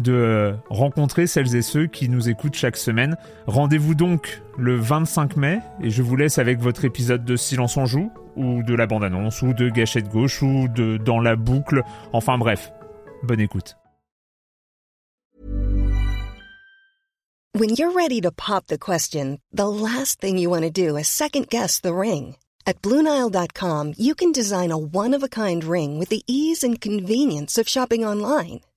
de rencontrer celles et ceux qui nous écoutent chaque semaine. Rendez-vous donc le 25 mai et je vous laisse avec votre épisode de Silence en joue ou de la bande-annonce ou de Gâchette gauche ou de Dans la boucle. Enfin bref, bonne écoute. When you're ready to pop the question, the last thing you want to do is second guess the ring. At BlueNile.com, you can design a one-of-a-kind ring with the ease and convenience of shopping online.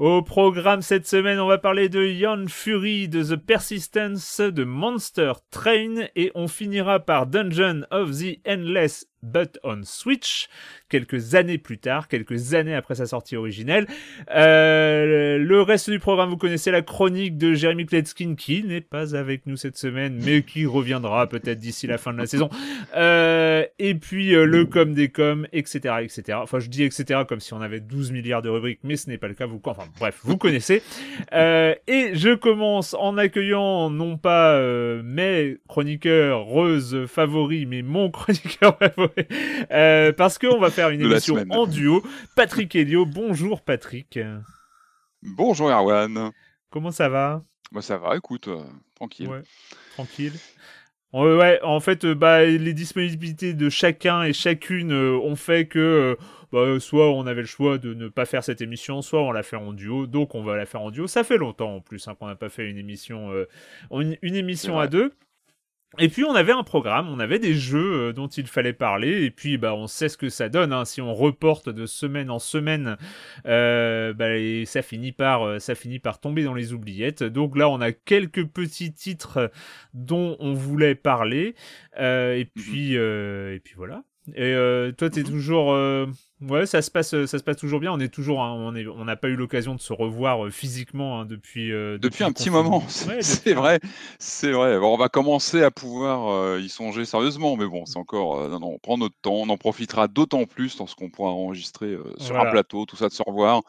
Au programme cette semaine, on va parler de Yon Fury, de The Persistence, de Monster Train et on finira par Dungeon of the Endless but on Switch, quelques années plus tard, quelques années après sa sortie originelle. Euh, le reste du programme, vous connaissez la chronique de Jeremy Kletskin, qui n'est pas avec nous cette semaine, mais qui reviendra peut-être d'ici la fin de la saison. Euh, et puis euh, le com des coms, etc., etc. Enfin, je dis etc. comme si on avait 12 milliards de rubriques, mais ce n'est pas le cas. Vous, enfin, bref, vous connaissez. Euh, et je commence en accueillant non pas euh, mes chroniqueurs roses favoris, mais mon chroniqueur favori euh, parce qu'on va faire une émission en duo. Patrick Elio, bonjour Patrick. Bonjour Erwan. Comment ça va? Bah ça va, écoute, euh, tranquille. Ouais, tranquille. Ouais, en fait, euh, bah, les disponibilités de chacun et chacune ont fait que bah, soit on avait le choix de ne pas faire cette émission, soit on l'a fait en duo, donc on va la faire en duo. Ça fait longtemps en plus hein, qu'on n'a pas fait une émission, une, une, émission à deux. Et puis on avait un programme, on avait des jeux euh, dont il fallait parler, et puis bah on sait ce que ça donne. Hein. Si on reporte de semaine en semaine, euh, bah, ça finit par euh, ça finit par tomber dans les oubliettes. Donc là on a quelques petits titres dont on voulait parler, euh, et puis et puis voilà. Et euh, toi, t'es toujours, euh, ouais, ça se passe, ça se passe toujours bien. On est toujours, hein, on est, on n'a pas eu l'occasion de se revoir euh, physiquement hein, depuis, depuis, depuis. un petit moment, c'est vrai, c'est vrai. Bon, on va commencer à pouvoir y songer sérieusement, mais bon, c'est encore, non, non, on prend notre temps, on en profitera d'autant plus lorsqu'on pourra enregistrer sur un plateau, tout ça, de se revoir.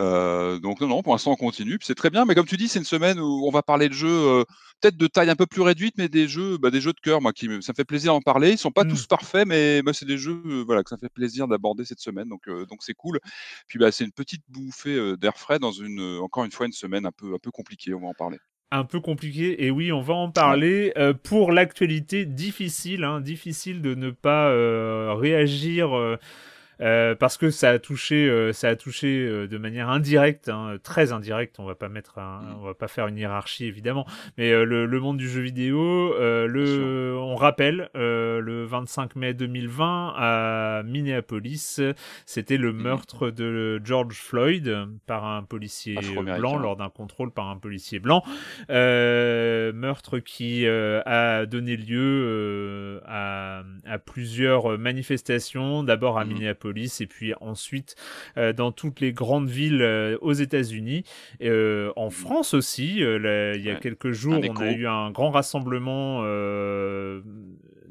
Euh, donc non, non, pour l'instant on continue, c'est très bien. Mais comme tu dis, c'est une semaine où on va parler de jeux euh, peut-être de taille un peu plus réduite, mais des jeux, bah, des jeux de cœur, moi qui ça me fait plaisir d'en parler. Ils sont pas tous mmh. parfaits, mais bah, c'est des jeux, euh, voilà, que ça fait plaisir d'aborder cette semaine. Donc donc c'est cool. Puis bah c'est une petite bouffée d'air frais dans une encore une fois une semaine un peu un peu compliquée. On va en parler un peu compliqué et oui on va en parler pour l'actualité difficile hein, difficile de ne pas réagir euh, parce que ça a touché, euh, ça a touché euh, de manière indirecte, hein, très indirecte. On va pas mettre, un, mm. on va pas faire une hiérarchie évidemment, mais le, le, monde du jeu vidéo, le, on rappelle, le 25 mai 2020 à Minneapolis, c'était le mm. meurtre de George Floyd par un policier blanc lors d'un contrôle par un policier blanc, meurtre qui a donné lieu à, à, plusieurs manifestations, d'abord à mm. Et puis ensuite euh, dans toutes les grandes villes euh, aux États-Unis, euh, en France aussi. il y a quelques jours, on a eu un grand rassemblement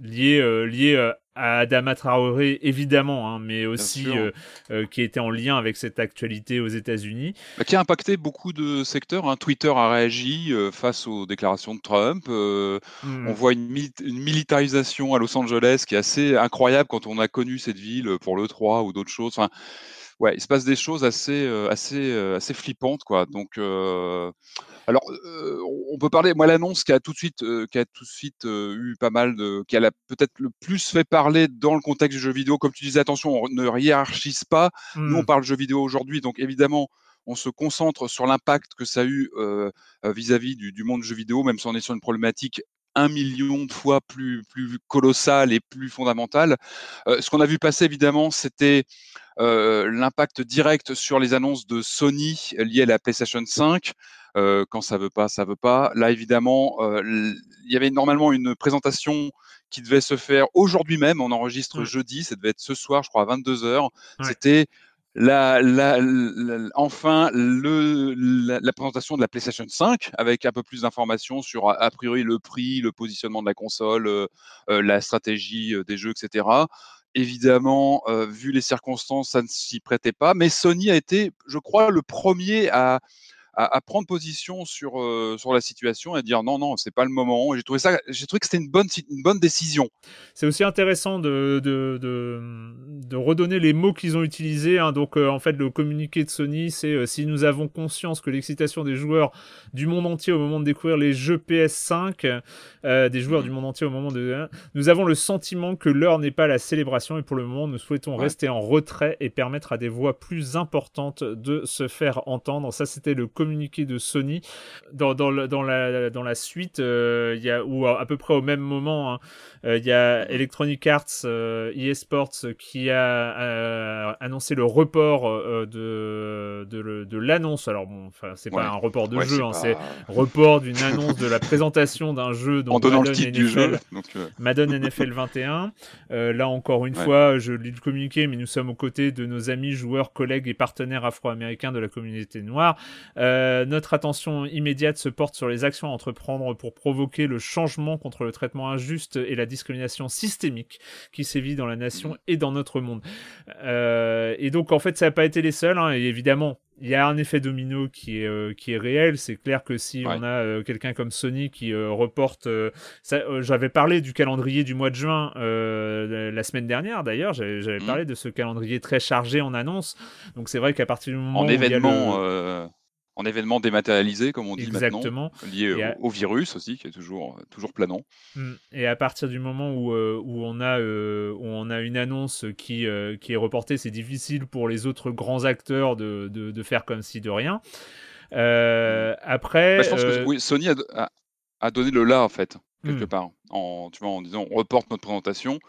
lié lié à Adama Traoré, évidemment, hein, mais aussi euh, euh, qui était en lien avec cette actualité aux États-Unis. Bah, qui a impacté beaucoup de secteurs. Hein. Twitter a réagi euh, face aux déclarations de Trump. Hmm. On voit une, militarisation à Los Angeles qui est assez incroyable quand on a connu cette ville pour l'E3 ou d'autres choses. Enfin, ouais, il se passe des choses assez, assez, assez flippantes, quoi. Donc, alors, on peut parler. Moi, l'annonce qui a tout de suite, qui a tout de suite eu pas mal de, qui a peut-être le plus fait parler dans le contexte du jeu vidéo. Comme tu disais, attention, on ne hiérarchise pas. Nous, on mmh. parle de jeu vidéo aujourd'hui, donc évidemment, on se concentre sur l'impact que ça a eu vis-à-vis du, du, monde du jeu vidéo, même si on est sur une problématique un million de fois plus, plus colossal et plus fondamental. Euh, ce qu'on a vu passer, évidemment, c'était euh, l'impact direct sur les annonces de Sony liées à la PlayStation 5. Euh, quand ça veut pas, ça veut pas. Là, évidemment, il y avait normalement une présentation qui devait se faire aujourd'hui même. On enregistre jeudi, ça devait être ce soir, je crois, à 22 h C'était la, la, enfin le, la, présentation de la PlayStation 5 avec un peu plus d'informations sur a, priori le prix, le positionnement de la console, euh, euh, la stratégie euh, des jeux, etc. Évidemment, vu les circonstances, ça ne s'y prêtait pas, mais Sony a été, je crois, le premier à, à, prendre position sur, euh, sur la situation et dire non, non, c'est pas le moment. J'ai trouvé, ça, j'ai trouvé que c'était une bonne, une bonne décision. C'est aussi intéressant de, de, de, redonner les mots qu'ils ont utilisés. Hein. Donc, euh, en fait, le communiqué de Sony, c'est euh, si nous avons conscience que l'excitation des joueurs du monde entier au moment de découvrir les jeux PS5, des joueurs mmh. du monde entier au moment de. nous avons le sentiment que l'heure n'est pas la célébration et pour le moment, nous souhaitons rester en retrait et permettre à des voix plus importantes de se faire entendre. Ça, c'était le communiqué de Sony. Dans, dans, dans, la, dans la suite, euh, il y a, ou à, peu près au même moment, hein, euh, il y a Electronic Arts euh, eSports qui a annoncé le report de, de, de l'annonce. Alors bon, c'est pas un report de jeu, hein, c'est report d'une annonce de la présentation d'un jeu dans Madden NFL, du jeu, Madden NFL 21. là encore une fois, je lis le communiqué, mais nous sommes aux côtés de nos amis, joueurs, collègues et partenaires afro-américains de la communauté noire. Euh, notre attention immédiate se porte sur les actions à entreprendre pour provoquer le changement contre le traitement injuste et la discrimination systémique qui sévit dans la nation et dans notre monde. Euh, et donc en fait ça n'a pas été les seuls, hein, et évidemment il y a un effet domino qui est, euh, qui est réel. C'est clair que si on a quelqu'un comme Sony qui reporte, j'avais parlé du calendrier du mois de juin la semaine dernière d'ailleurs, j'avais mmh. parlé de ce calendrier très chargé en annonces. Donc c'est vrai qu'à partir du moment en événement, en événement dématérialisé, comme on dit maintenant, lié au, virus aussi, qui est toujours, toujours planant. Mmh. Et à partir du moment où, euh, où, on, a, euh, où on a une annonce qui, euh, qui est reportée, c'est difficile pour les autres grands acteurs de, de, faire comme si de rien. Mmh. Après. Bah, je pense que Sony a, a, donné le là, en fait, quelque mmh. part, en, tu vois, en disant on reporte notre présentation.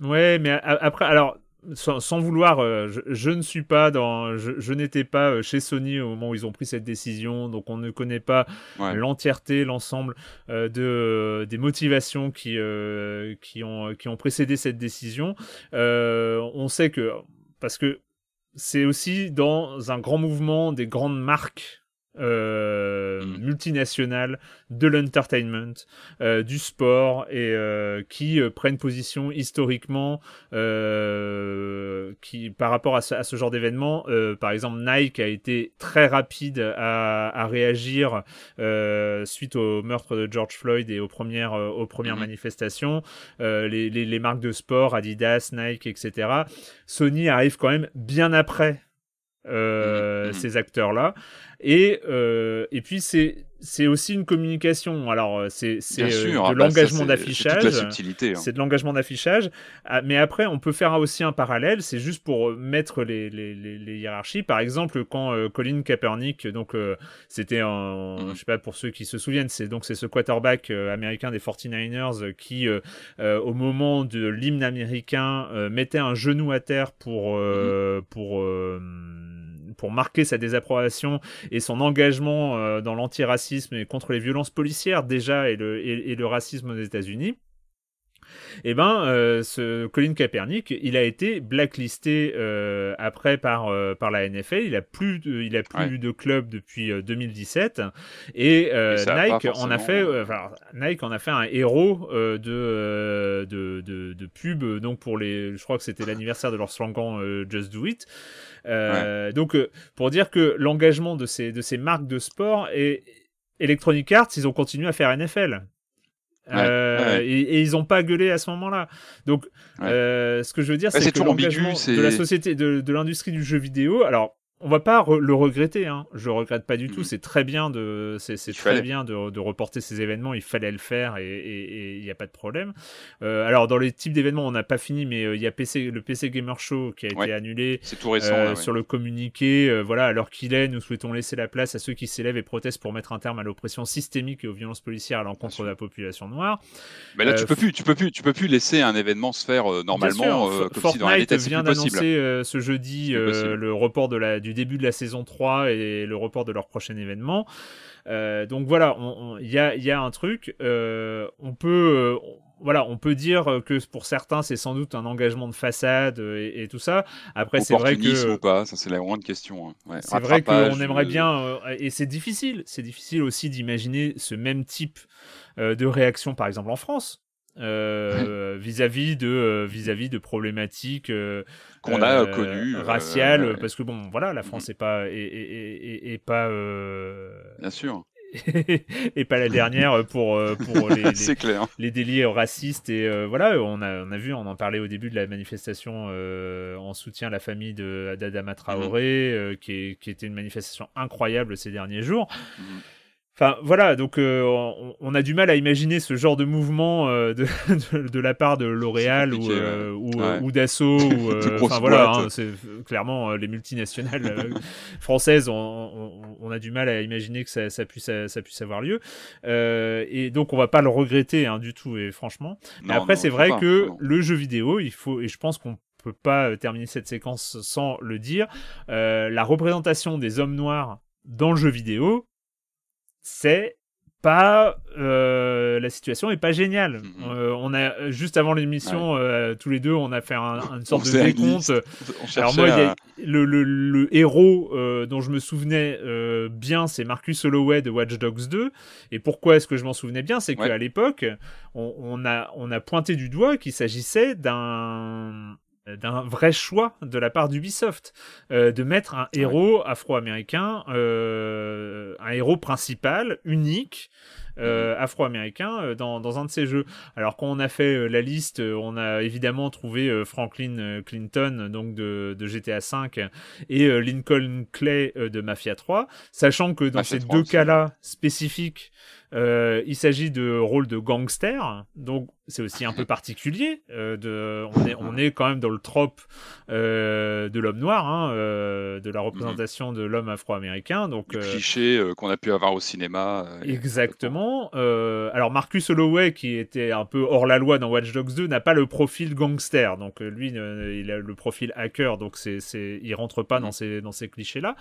Ouais, mais après, alors sans, vouloir, euh, je, ne suis pas dans, je, n'étais pas euh, chez Sony au moment où ils ont pris cette décision, donc on ne connaît pas l'entièreté, l'ensemble euh, de des motivations qui qui ont qui ont précédé cette décision. on sait que parce que c'est aussi dans un grand mouvement des grandes marques euh, mm. multinationales de l'entertainment, euh, du sport et euh, qui prennent position historiquement qui par rapport à ce, genre d'événement. par exemple, Nike a été très rapide à, réagir suite au meurtre de George Floyd et aux premières, aux premières mm-hmm. manifestations. Les, les marques de sport, Adidas, Nike, etc. Sony arrive quand même bien après euh, mmh ces acteurs-là. Et, euh, et puis, c'est c'est aussi une communication. Alors, euh, c'est c'est de bah, l'engagement d'affichage. Hein. C'est de l'engagement d'affichage. Ah, mais après, on peut faire aussi un parallèle. C'est juste pour mettre les, les, les, hiérarchies. Par exemple, quand Colin Kaepernick, donc c'était un, mmh. je sais pas pour ceux qui se souviennent, c'est donc c'est ce quarterback américain des 49ers qui, au moment de l'hymne américain, mettait un genou à terre pour mmh pour pour marquer sa désapprobation et son engagement euh, dans l'antiracisme et contre les violences policières déjà et le, et, le racisme aux États-Unis. eh ben, euh, ce Colin Kaepernick, il a été blacklisté euh, après par, euh, par la NFL. Il a plus de, il a plus de club depuis 2017 et, Nike en a fait, Nike en a fait un héros de, de, de, de, pub. Donc pour les, je crois que c'était l'anniversaire de leur slogan Just Do It. Donc pour dire que l'engagement de ces, de ces marques de sport et Electronic Arts, ils ont continué à faire NFL. Euh, et, ils n'ont pas gueulé à ce moment-là. Donc, euh, ce que je veux dire, c'est que l'engagement de la société, de, de l'industrie du jeu vidéo, alors on va pas le regretter. Hein. Je regrette pas du tout. Mm. C'est très bien de, c'est, très bien de, de, reporter ces événements. Il fallait le faire et il n'y a pas de problème. Euh, alors dans les types d'événements, on n'a pas fini, mais euh, il y a PC, le PC Gamer Show qui a été annulé. C'est tout récent. Euh, sur le communiqué, voilà. Alors qu'il est, nous souhaitons laisser la place à ceux qui s'élèvent et protestent pour mettre un terme à l'oppression systémique et aux violences policières à l'encontre de la population noire. Mais là, tu peux plus, tu peux plus, tu peux plus laisser un événement se faire normalement comme Fortnite si dans la vient d'annoncer ce jeudi le report de la, du début de la saison 3 et le report de leur prochain événement. Euh, donc voilà, il y a, y a, un truc. Euh, on peut. Euh, voilà, on peut dire que pour certains, c'est sans doute un engagement de façade et, tout ça. Après, c'est vrai que. ou pas, ça c'est la grande question. Hein. c'est vrai qu'on aimerait bien, et c'est difficile. C'est difficile aussi d'imaginer ce même type de réaction, par exemple en France. Euh, vis-à-vis de euh, vis-à-vis de problématiques euh, qu'on a connues raciales parce que bon voilà la France n'est mm-hmm. pas est, pas bien sûr et pas la dernière pour, pour les, les, clair. les délits racistes. Et voilà, on a, on a vu, on en parlait au début de la manifestation en soutien à la famille d'Adama Traoré, mm-hmm. qui, qui, était une manifestation incroyable ces derniers jours. Enfin voilà, donc euh, on, a du mal à imaginer ce genre de mouvement euh, de, de, la part de L'Oréal ou, euh, ou, d'Asso. Enfin voilà, hein, c'est clairement les multinationales françaises. On, on, a du mal à imaginer que ça, ça puisse, ça puisse avoir lieu. et donc on va pas le regretter hein, du tout. Et franchement, mais après c'est vrai que le jeu vidéo, il faut et je pense qu'on peut pas terminer cette séquence sans le dire. la représentation des hommes noirs dans le jeu vidéo, c'est pas euh, la situation est pas géniale. Euh, on a juste avant l'émission, euh, tous les deux, on a fait une sorte de décompte. Alors moi, le, le, héros dont je me souvenais bien, c'est Marcus Holloway de Watch Dogs 2. Et pourquoi est-ce que je m'en souvenais bien? C'est qu'à l'époque, on, a, on a pointé du doigt qu'il s'agissait d'un d'un vrai choix de la part d'Ubisoft euh, de mettre un héros afro-américain, euh, un héros principal, unique, euh, mhm. afro-américain dans, dans, un de ces jeux. Alors quand on a fait la liste, on a évidemment trouvé Franklin Clinton donc de, de GTA V et Lincoln Clay de Mafia 3, sachant que dans ces deux cas-là spécifiques, euh, il s'agit de rôle de gangster, donc c'est aussi un peu particulier. Euh, de, on, est, on est quand même dans le trope euh, de l'homme noir, hein, de la représentation de l'homme afro-américain. Donc le cliché qu'on a pu avoir au cinéma. exactement. alors Marcus Holloway, qui était un peu hors la loi dans Watch Dogs 2, n'a pas le profil gangster. Donc lui, il a le profil hacker, donc c'est, c'est, il rentre pas dans ces, dans ces clichés-là.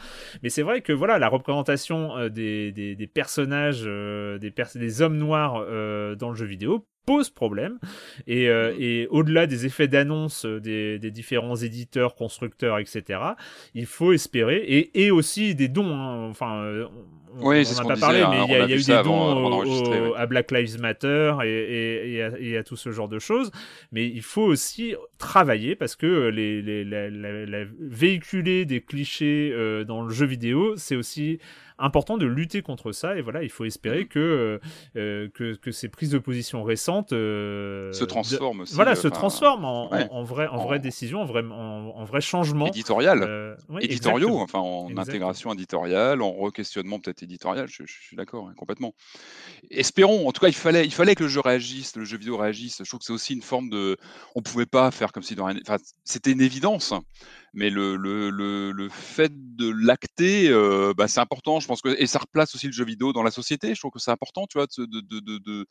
Mais c'est vrai que voilà, la représentation des, des, des personnages des, des hommes noirs euh, dans le jeu vidéo pose problème. Et, euh, mm. et au-delà des effets d'annonce euh, des, des, différents éditeurs, constructeurs, etc., il faut espérer, et, et aussi des dons, hein. enfin, on n'en a pas parlé, mais il y a, eu des dons à Black Lives Matter et, et, à, tout ce genre de choses. Mais il faut aussi travailler parce que les, les, la, véhiculer des clichés dans le jeu vidéo, c'est aussi important de lutter contre ça. Et voilà, il faut espérer mm. que, euh, euh, que, que, ces prises de position récentes euh, se transforment aussi. Voilà, se transforment en, en, vrai, en, vraie décision, en vrai, en, vrai changement. Éditorial. Éditoriaux, enfin en intégration éditoriale, en re-questionnement peut-être éditorial, je, suis d'accord, hein, complètement. Espérons, en tout cas, il fallait, il fallait que le jeu réagisse, le jeu vidéo réagisse. Je trouve que c'est aussi une forme de. On pouvait pas faire comme si dans rien. Enfin, c'était une évidence mais le, le, le, fait de l'acter, euh, bah, c'est important. Je pense que et ça replace aussi le jeu vidéo dans la société. Je trouve que c'est important, tu vois, de, de,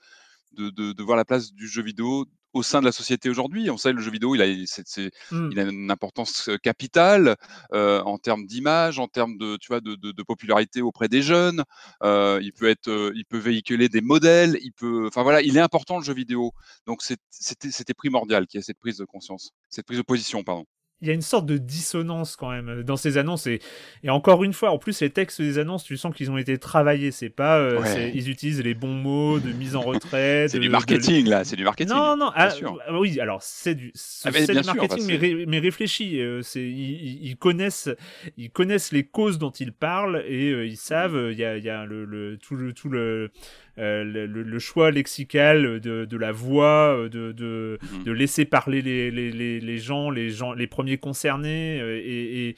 de, de, voir la place du jeu vidéo au sein de la société aujourd'hui. On sait le jeu vidéo, il a, mmh. il a une importance capitale en termes d'image, en termes de, tu vois, de, de, popularité auprès des jeunes. il peut être, il peut véhiculer des modèles. Il peut, enfin voilà, il est important le jeu vidéo. Donc c'était primordial qu'il y ait cette prise de conscience, cette prise de position, pardon il y a une sorte de dissonance quand même dans ces annonces et, et encore une fois en plus les textes des annonces tu sens qu'ils ont été travaillés. C'est pas euh, ils utilisent les bons mots de mise en retrait c'est du marketing là c'est du marketing non non ah, ah, oui alors c'est du ah, c'est du marketing mais, mais, réfléchi euh, c'est ils, connaissent ils connaissent les causes dont ils parlent et euh, ils savent il y a, y a le, le, tout le tout le euh, le, choix lexical de, de la voix, euh, de, de, mhm. de laisser parler les, les, les, gens, les gens, les premiers concernés, euh, et, et,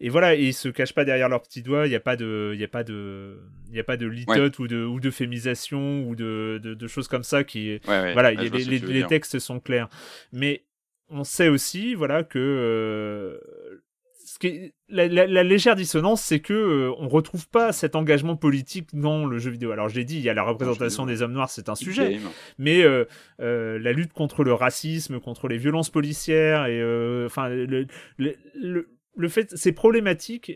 et voilà, et ils se cachent pas derrière leurs petits doigts. Il n'y a pas de, il y a pas de, il y a pas de litote ou de ou de fémisation ou de, de, de choses comme ça qui, voilà, les, les, textes sont clairs. Mais on sait aussi, voilà, que la, légère dissonance, c'est que euh, on retrouve pas cet engagement politique dans le jeu vidéo. Alors j'ai dit, il y a la représentation des hommes noirs, c'est un sujet, mais euh, euh, la lutte contre le racisme, contre les violences policières et enfin le, le, le, fait, ces problématiques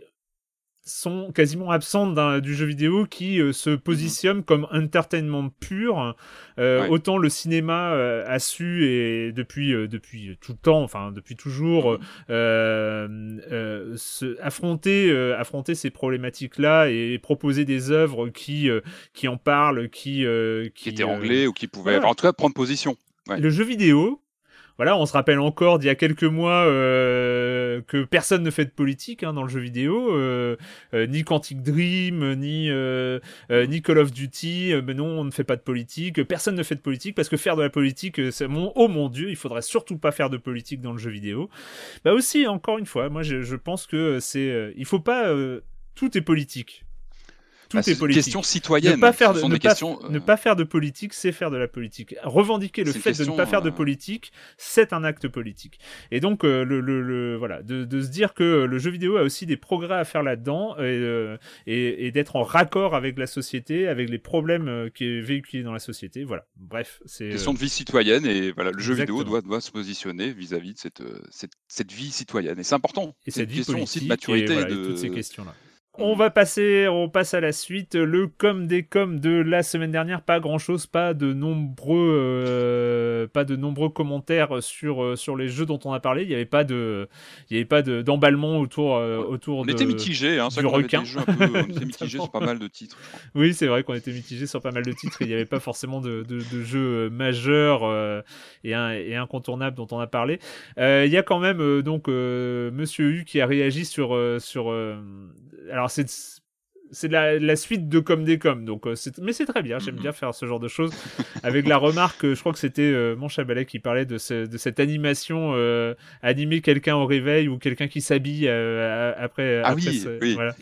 sont quasiment absentes du jeu vidéo qui euh, se mhm. positionne comme entertainment pur. Euh, autant le cinéma euh, a su et depuis depuis tout le temps, enfin depuis toujours, mhm. se, affronter affronter ces problématiques là et proposer des œuvres qui qui en parlent, qui qui, étaient anglais ou qui pouvaient en tout cas prendre position. Le jeu vidéo, voilà, on se rappelle encore d'il y a quelques mois euh, que personne ne fait de politique hein, dans le jeu vidéo, euh, euh, ni Quantic Dream, ni ni Call of Duty. mais non, on ne fait pas de politique. Personne ne fait de politique parce que faire de la politique, c'est mon oh mon dieu, il faudrait surtout pas faire de politique dans le jeu vidéo. Bah aussi, encore une fois, moi je, je pense que c'est, il faut pas, tout est politique. Tout bah, est politique. Question citoyenne. Ne pas faire de, ne, pas, ne pas faire de politique, c'est faire de la politique. Revendiquer le fait de ne pas faire de euh, politique, c'est un acte politique. Et donc, euh, le, le, voilà, de, de, se dire que le jeu vidéo a aussi des progrès à faire là-dedans et, euh, et, et d'être en raccord avec la société, avec les problèmes qui est véhiculés dans la société. Voilà. Bref, c'est question de vie citoyenne et voilà, le jeu vidéo doit, doit se positionner vis-à-vis de cette, cette, cette, vie citoyenne. Et c'est important. Et cette vie question aussi de maturité et, de toutes ces questions-là. On va passer, on passe à la suite. Le com des com de la semaine dernière, pas grand chose, pas de nombreux, euh, pas de nombreux commentaires sur euh, sur les jeux dont on a parlé. Il n'y avait pas de, il y avait pas d'emballement autour euh, autour on était mitigé, hein, du requin. On, on était mitigé sur pas mal de titres. Oui, c'est vrai qu'on était mitigé sur pas mal de titres. il n'y avait pas forcément de, de, de jeux majeurs et, un, et incontournables dont on a parlé. Il y a quand même donc Monsieur U qui a réagi sur sur alors c'est c'est la, suite de comme des comme donc euh, mais c'est très bien j'aime bien faire ce genre de choses avec la remarque je crois que c'était euh, mon chabalet qui parlait de, de cette animation euh, animer quelqu'un au réveil ou quelqu'un qui s'habille après, ah oui, oui. Voilà.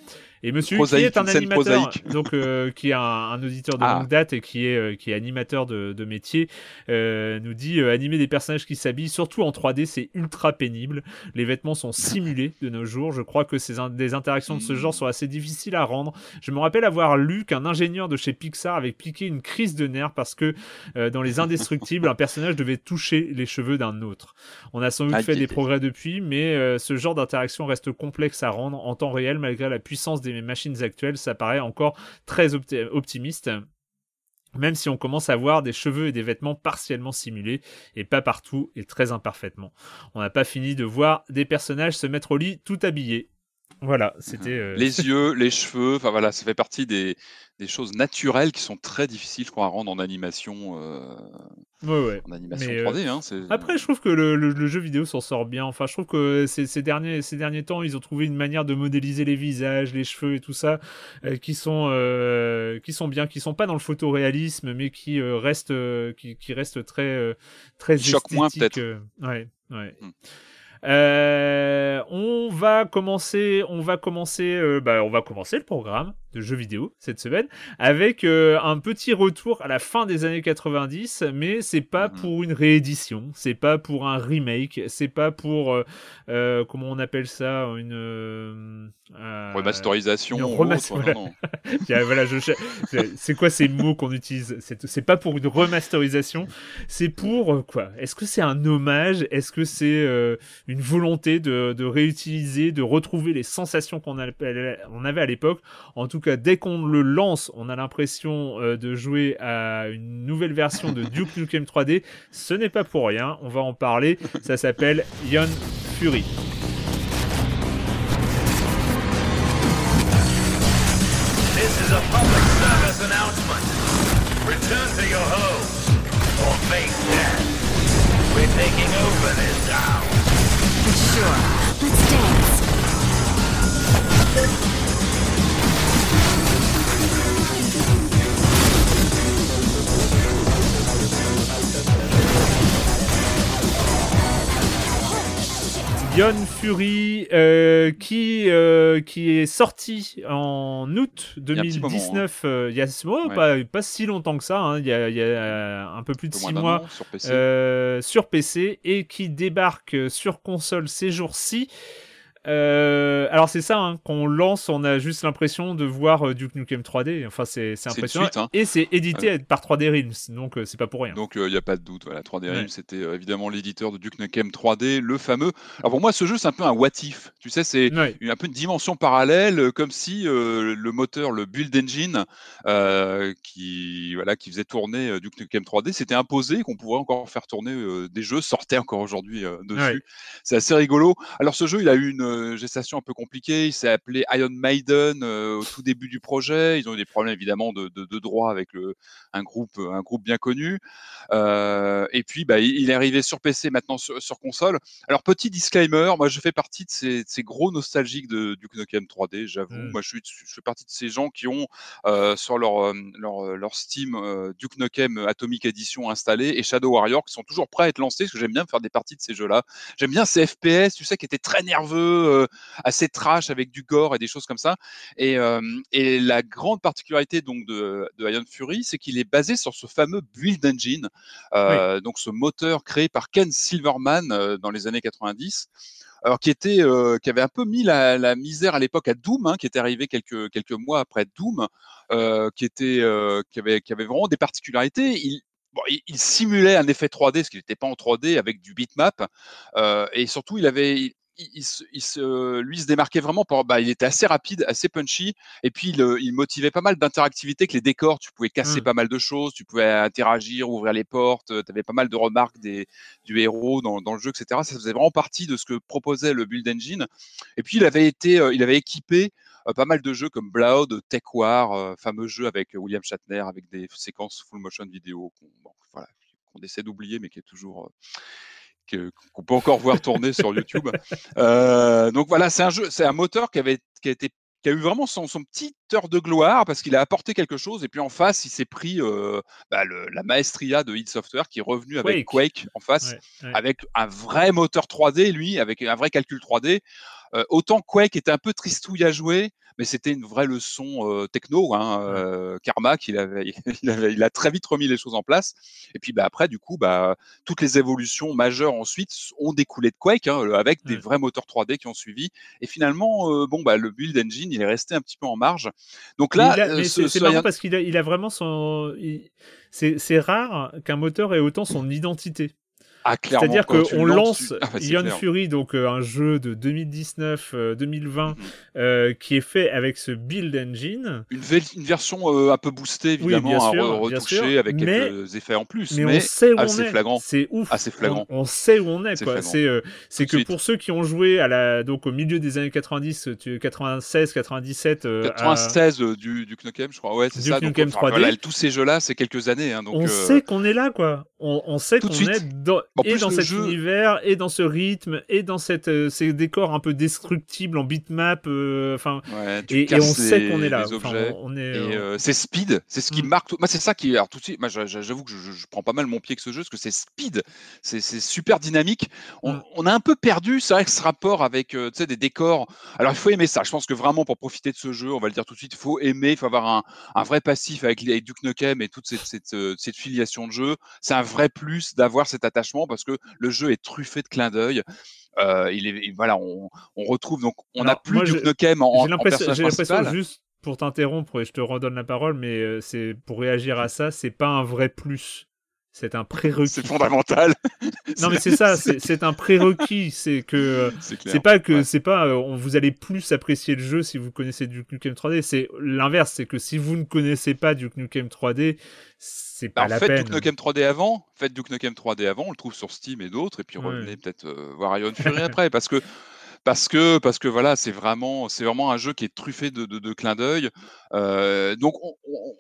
Et monsieur qui est un animateur, donc euh, qui est un, auditeur de ah. longue date et qui est euh, qui est animateur de, de métier, euh, nous dit animer des personnages qui s'habillent, surtout en 3D, c'est ultra pénible. Les vêtements sont simulés de nos jours. Je crois que ces des interactions de ce genre sont assez difficiles à rendre. Je me rappelle avoir lu qu'un ingénieur de chez Pixar avait piqué une crise de nerfs parce que dans les Indestructibles, un personnage devait toucher les cheveux d'un autre. On a sans doute fait des progrès depuis, mais ce genre d'interaction reste complexe à rendre en temps réel malgré la puissance des machines actuelles, ça paraît encore très optimiste même si on commence à voir des cheveux et des vêtements partiellement simulés, et pas partout et très imparfaitement. On n'a pas fini de voir des personnages se mettre au lit tout habillés. Voilà, c'était. Euh, les yeux, les cheveux, enfin voilà, ça fait partie des, des, choses naturelles qui sont très difficiles, je crois, à rendre en animation. Euh... Ouais, En animation 3D. Euh, hein, Après, je trouve que le, le, jeu vidéo s'en sort bien. Enfin, je trouve que ces, ces, derniers, ces derniers temps, ils ont trouvé une manière de modéliser les visages, les cheveux et tout ça, euh, qui sont qui sont bien, qui sont pas dans le photoréalisme, mais qui restent qui, qui restent très très Choque moins peut-être. ouais, ouais. Hmm. Euh, on va commencer, on va commencer, euh, bah, on va commencer le programme de jeux vidéo cette semaine, avec euh, un petit retour à la fin des années 90, mais c'est pas mhm. pour une réédition, c'est pas pour un remake, c'est pas pour euh, euh, comment on appelle ça, une remasterisation. voilà, c'est quoi ces mots qu'on utilise? C'est pas pour une remasterisation, c'est pour quoi? Est-ce que c'est un hommage? Est-ce que c'est une volonté de, de, réutiliser, de retrouver les sensations qu'on on avait à l'époque? En tout dès qu'on le lance, on a l'impression euh, de jouer à une nouvelle version de Duke Nukem 3D. Ce n'est pas pour rien, on va en parler. Ça s'appelle Ion Fury. This is a public service announcement. Return to your home or face death. We're taking over this town. Sure, let's dance. Yon Fury, euh, qui, euh, qui est sorti en août 2019, hein. il y a, oh, pas, pas, si longtemps que ça, hein. il, y a, il, y a, un peu plus de 6 mois sur PC. Euh, sur PC. et qui débarque sur console ces jours-ci. Euh, alors c'est ça, hein, qu'on lance, on a juste l'impression de voir euh, Duke Nukem 3D. Enfin, c'est impressionnant. Hein. Et c'est édité par 3D Realms, donc euh, c'est pas pour rien. Donc il n'y a pas de doute. Voilà, 3D Realms, c'était évidemment l'éditeur de Duke Nukem 3D, le fameux. Alors pour moi, ce jeu, c'est un peu un what if. Tu sais, c'est un peu une dimension parallèle, comme si le moteur, le Build Engine, qui voilà, qui faisait tourner Duke Nukem 3D, s'était imposé, qu'on pourrait encore faire tourner des jeux, sortait encore aujourd'hui dessus. C'est assez rigolo. Alors ce jeu, il a eu une euh, gestation un peu compliquée. Il s'est appelé Iron Maiden euh, au tout début du projet. Ils ont eu des problèmes évidemment de, de, droit avec le, un, groupe, un groupe bien connu. Euh, et puis, bah, il est arrivé sur PC, maintenant sur, console. Alors, petit disclaimer, moi je fais partie de ces, ces gros nostalgiques de, du Nukem 3D, j'avoue. Mmh. Moi je, suis, je fais partie de ces gens qui ont sur leur, leur, leur Steam Duke Nukem Atomic Edition installé et Shadow Warrior qui sont toujours prêts à être lancés parce que j'aime bien faire des parties de ces jeux-là. J'aime bien ces FPS, tu sais, qui étaient très nerveux, euh, assez trash avec du gore et des choses comme ça. Et, euh, et la grande particularité donc de, de Iron Fury, c'est qu'il est basé sur ce fameux Build Engine, euh, donc ce moteur créé par Ken Silverman dans les années 90 alors qui était qui avait un peu mis la, misère à l'époque à Doom, hein, qui était arrivé quelques quelques mois après Doom, qui était qui avait qui avait vraiment des particularités. Il, il, simulait un effet 3D, ce qui n'était pas en 3D avec du bitmap, et surtout il avait il, se, lui se démarquait vraiment par, bah, il était assez rapide, assez punchy, et puis il, motivait pas mal d'interactivité avec les décors. Tu pouvais casser mmh. pas mal de choses, tu pouvais interagir, ouvrir les portes, tu avais pas mal de remarques des, du héros dans, dans, le jeu, etc. Ça faisait vraiment partie de ce que proposait le Build Engine. Et puis il avait été, euh, il avait équipé euh, pas mal de jeux comme Blood, Tech War, euh, fameux jeu avec William Shatner, avec des séquences full motion vidéo qu'on voilà, qu'on essaie d'oublier, mais qui est toujours qu'on peut encore voir tourner sur YouTube. Euh, donc voilà, c'est un jeu, c'est un moteur qui avait qui a été qui a eu vraiment son, son petit heure de gloire parce qu'il a apporté quelque chose et puis en face il s'est pris euh, bah, le, la maestria de id Software qui est revenu avec Quake, en face avec un vrai moteur 3D lui avec un vrai calcul 3D euh, autant Quake était un peu tristouille à jouer mais c'était une vraie leçon euh, techno. Hein, euh, Karma, qu'il avait, il, avait, il a très vite remis les choses en place. Et puis bah, après, du coup, bah, toutes les évolutions majeures ensuite ont découlé de Quake, hein, avec des vrais moteurs 3D qui ont suivi. Et finalement, bon, bah, le build engine, il est resté un petit peu en marge. Donc là, c'est marrant parce qu'il a, il a vraiment son. C'est rare qu'un moteur ait autant son identité. Ah, C'est-à-dire qu'on lance ah, bah, Fury, donc euh, un jeu de 2019-2020 euh, mhm. euh, qui est fait avec ce build engine. Une, une version un peu boostée, évidemment, oui, retouchée avec quelques effets en plus. Mais, on sait où on est. Flagrant. C'est ouf. Assez flagrant. On, sait où on est. C'est que pour ceux qui ont joué à la, donc, au milieu des années 90, 96, 97. 96 du, du Knuckles, je crois. Ouais, c'est ça. Donc, 3D. tous ces jeux-là, c'est quelques années. Hein, donc, on sait qu'on est là, quoi. On, on sait qu'on est dans et dans cet univers, et dans ce rythme, et dans cette, euh, ces décors un peu destructibles en bitmap. Euh, enfin, et, on sait qu'on est là. on, est, c'est speed, c'est ce qui mm. marque. Moi, c'est ça qui. Alors tout de suite, moi, j'avoue que je, prends pas mal mon pied avec ce jeu, parce que c'est speed, c'est super dynamique. On, mm. on, a un peu perdu, c'est vrai que ce rapport avec des décors. Alors il faut aimer ça. Je pense que vraiment pour profiter de ce jeu, on va le dire tout de suite, il faut aimer, il faut avoir un, un vrai passif avec, avec Duke Nukem et toute cette, cette, cette filiation de jeu. C'est un vrai plus d'avoir cet attachement parce que le jeu est truffé de clins d'œil. Euh, il est, voilà, on, on, retrouve donc on n'a plus Duke Nukem en, en personnage J'ai l'impression juste pour t'interrompre et je te redonne la parole, mais c'est pour réagir à ça, c'est pas un vrai plus. C'est un prérequis. C'est fondamental. non mais c'est ça, c'est un prérequis. C'est que c'est pas que c'est pas euh, on, vous allez plus apprécier le jeu si vous connaissez Duke Nukem 3D. C'est l'inverse, c'est que si vous ne connaissez pas Duke Nukem 3D, c'est pas la faites peine. Duke Nukem 3D avant, faites Duke Nukem 3D avant, on le trouve sur Steam et d'autres, et puis revenez peut-être euh, voir Iron Fury après, parce que parce que parce que voilà, c'est vraiment c'est vraiment un jeu qui est truffé de, de, de clins d'œil. Euh, donc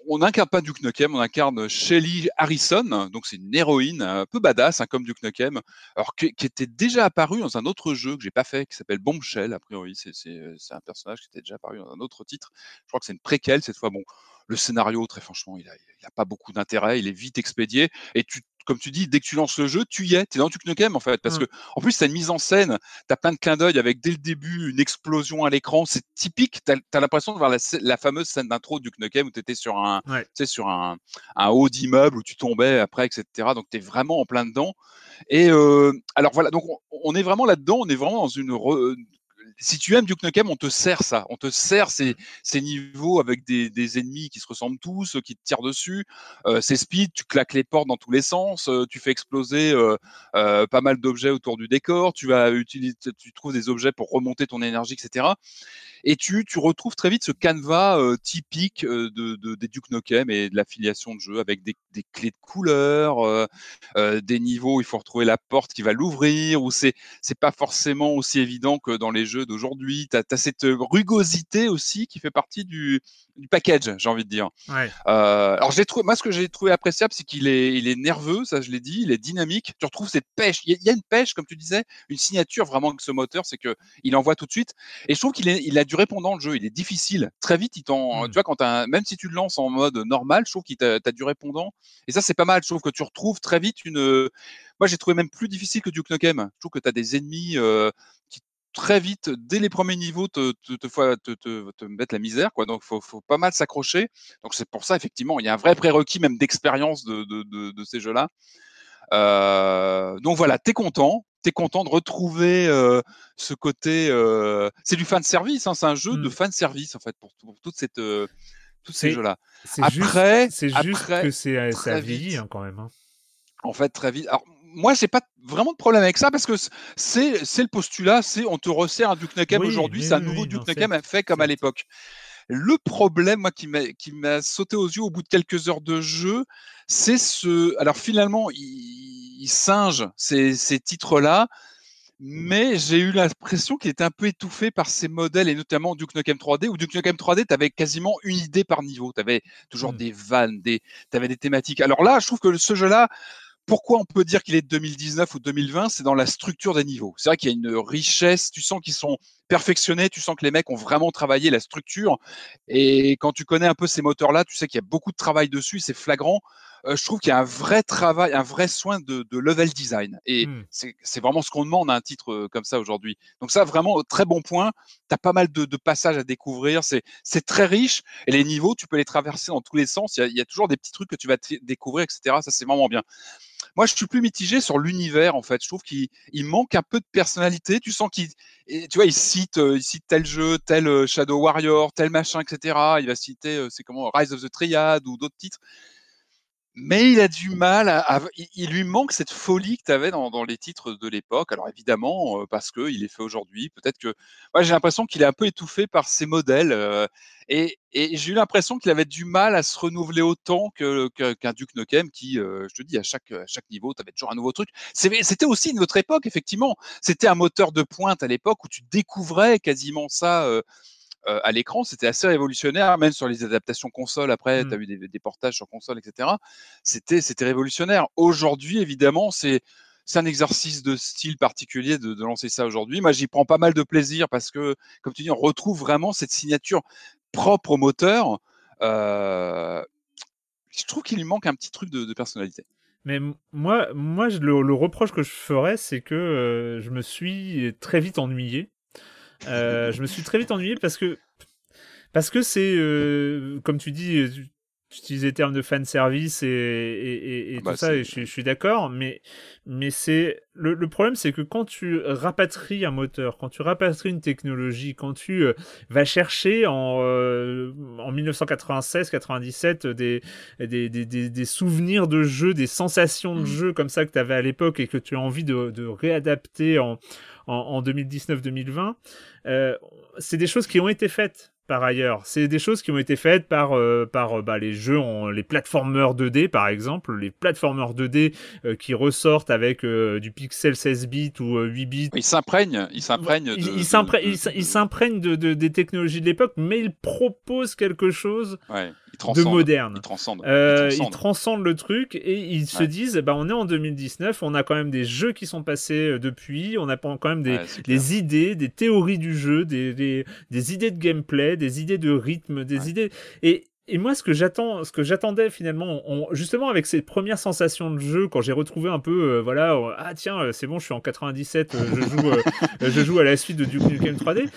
on n'incarne pas Duke Nukem, on incarne Shelly Harrison, donc c'est une héroïne un peu badass hein, comme Duke Nukem, alors qui, était déjà apparu dans un autre jeu que j'ai pas fait qui s'appelle Bombshell a priori, c'est un personnage qui était déjà apparu dans un autre titre. Je crois que c'est une préquelle cette fois. Bon, le scénario, très franchement, il n'a a pas beaucoup d'intérêt, il est vite expédié, et tu comme tu dis, dès que tu lances le jeu, tu y es, tu es dans Duke Nukem en fait, parce mmh. que en plus tu as une mise en scène, tu as plein de clins d'œil avec dès le début une explosion à l'écran, c'est typique, tu as, l'impression de voir la, fameuse scène d'intro de Duke Nukem où tu étais sur un, sur un, un haut d'immeuble où tu tombais après, etc. Donc tu es vraiment en plein dedans. Et euh, alors voilà, donc on, est vraiment là-dedans, on est vraiment dans une, si tu aimes Duke Nukem, on te sert ça. On te sert ces, ces niveaux avec des, des, ennemis qui se ressemblent tous, qui te tirent dessus. Euh, c'est speed, tu claques les portes dans tous les sens, euh, tu fais exploser euh, euh, pas mal d'objets autour du décor, tu vas utiliser, tu trouves des objets pour remonter ton énergie, etc. Et tu, tu retrouves très vite ce canevas euh, typique de, de, des Duke Nukem et de l'affiliation de jeu avec des, des, clés de couleur, des niveaux où il faut retrouver la porte qui va l'ouvrir, ou c'est pas forcément aussi évident que dans les jeux d'aujourd'hui. Tu as, cette rugosité aussi qui fait partie du, du package, j'ai envie de dire. Ouais. Euh, alors, j'ai trouvé, moi, ce que j'ai trouvé appréciable, c'est qu'il est, il est nerveux, ça je l'ai dit, il est dynamique. Tu retrouves cette pêche. Il y, a une pêche, comme tu disais, une signature vraiment avec ce moteur, c'est que il envoie tout de suite. Et je trouve qu'il il a du répondant le jeu. Il est difficile. Très vite, il t'en, mmh. tu vois, quand as, même si tu le lances en mode normal, je trouve qu'il t'a, du répondant. Et ça, c'est pas mal. Je trouve que tu retrouves très vite une. Moi, j'ai trouvé même plus difficile que Duke Nukem. Je trouve que tu as des ennemis euh, qui très vite, dès les premiers niveaux, te, te, te, te mettre la misère. Quoi. Donc, il faut, faut, pas mal s'accrocher. Donc, c'est pour ça, effectivement, il y a un vrai prérequis même d'expérience de, de, de, de, ces jeux-là. Euh, donc voilà, t'es content, t'es content de retrouver euh, ce côté. Euh, c'est du fan service, hein, c'est un jeu de mmh. fan service en fait pour, pour toute cette, euh, tous ces jeux-là. Après, c'est juste que c'est ça vieillit hein, quand même. Hein. En fait, très vite. Alors, moi, j'ai pas vraiment de problème avec ça parce que c'est le postulat, c'est on te resserre un Duke Nukem aujourd'hui, c'est un nouveau Duke Nukem fait comme à l'époque. Le problème, moi, qui m'a sauté aux yeux au bout de quelques heures de jeu, c'est ce. Alors finalement, il, il singe ces, ces titres-là, mais j'ai eu l'impression qu'il était un peu étouffé par ces modèles, et notamment Duke Nukem 3D, où Duke Nukem 3D, tu avais quasiment une idée par niveau. Tu avais toujours mmh. des vannes, des, tu avais des thématiques. Alors là, je trouve que ce jeu-là, pourquoi on peut dire qu'il est de 2019 ou 2020 C'est dans la structure des niveaux. C'est vrai qu'il y a une richesse, tu sens qu'ils sont perfectionnés, tu sens que les mecs ont vraiment travaillé la structure. Et quand tu connais un peu ces moteurs-là, tu sais qu'il y a beaucoup de travail dessus, c'est flagrant. Euh, je trouve qu'il y a un vrai travail, un vrai soin de, de level design. Et mmh. c'est vraiment ce qu'on demande à un titre euh, comme ça aujourd'hui. Donc ça, vraiment, très bon point. Tu as pas mal de, de passages à découvrir. C'est très riche. Et les niveaux, tu peux les traverser dans tous les sens. Il y a, il y a toujours des petits trucs que tu vas découvrir, etc. Ça, c'est vraiment bien. Moi, je suis plus mitigé sur l'univers, en fait. Je trouve qu'il manque un peu de personnalité. Tu sens qu'il, tu vois, il euh, il cite tel jeu, tel Shadow Warrior, tel machin, etc. Il va citer, c'est comment, Rise of the Triad ou d'autres titres mais il a du mal à, il lui manque cette folie que tu avais dans, dans, les titres de l'époque. Alors évidemment, euh, parce qu'il est fait aujourd'hui, peut-être que j'ai l'impression qu'il est un peu étouffé par ses modèles euh, et, et j'ai eu l'impression qu'il avait du mal à se renouveler autant que, qu'un Duke Nukem qui, euh, je te dis, à chaque, à chaque niveau, tu avais toujours un nouveau truc. C'était aussi une autre époque, effectivement. C'était un moteur de pointe à l'époque où tu découvrais quasiment ça euh, à l'écran, c'était assez révolutionnaire, même sur les adaptations console. Après, mmh. tu as eu des, des, portages sur console, etc. C'était, c'était révolutionnaire. Aujourd'hui, évidemment, c'est c'est un exercice de style particulier de, de lancer ça aujourd'hui. Moi, j'y prends pas mal de plaisir parce que, comme tu dis, on retrouve vraiment cette signature propre au moteur. Euh, je trouve qu'il lui manque un petit truc de, de personnalité. Mais moi, moi le, le, reproche que je ferais, c'est que euh, je me suis très vite ennuyé. Euh, je me suis très vite ennuyé parce que parce que c'est euh, comme tu dis, utiliser le terme de fan service et, et, et, ah bah, tout ça, et je, je suis d'accord, mais, mais c'est le, le, problème, c'est que quand tu rapatries un moteur, quand tu rapatries une technologie, quand tu euh, vas chercher en, euh, en 1996-97 des des, des, des, des, souvenirs de jeu, des sensations de mmh. jeu comme ça que tu avais à l'époque et que tu as envie de, de réadapter en, en, en 2019-2020, euh, c'est des choses qui ont été faites par ailleurs. C'est des choses qui ont été faites par, euh, par euh, bah, les jeux, en, les platformers 2D par exemple, les platformers 2D euh, qui ressortent avec du pixel 16 bits ou 8 bits. Ils s'imprègnent, ils s'imprègnent. Ils s'imprègnent de, de, des technologies de l'époque, mais ils proposent quelque chose. Ouais de moderne. Ils transcendent. Euh, ils, transcendent. le truc et ils se disent bah, on est en 2019, on a quand même des jeux qui sont passés euh, depuis, on a quand même des, des idées, des théories du jeu, des, des, des, idées de gameplay, des idées de rythme, des idées. Et, et moi, ce que j'attends, ce que j'attendais finalement, justement avec ces premières sensations de jeu, quand j'ai retrouvé un peu, euh, voilà, euh, ah tiens, euh, c'est bon, je suis en 97, je joue, je joue à la suite de Duke Nukem 3D.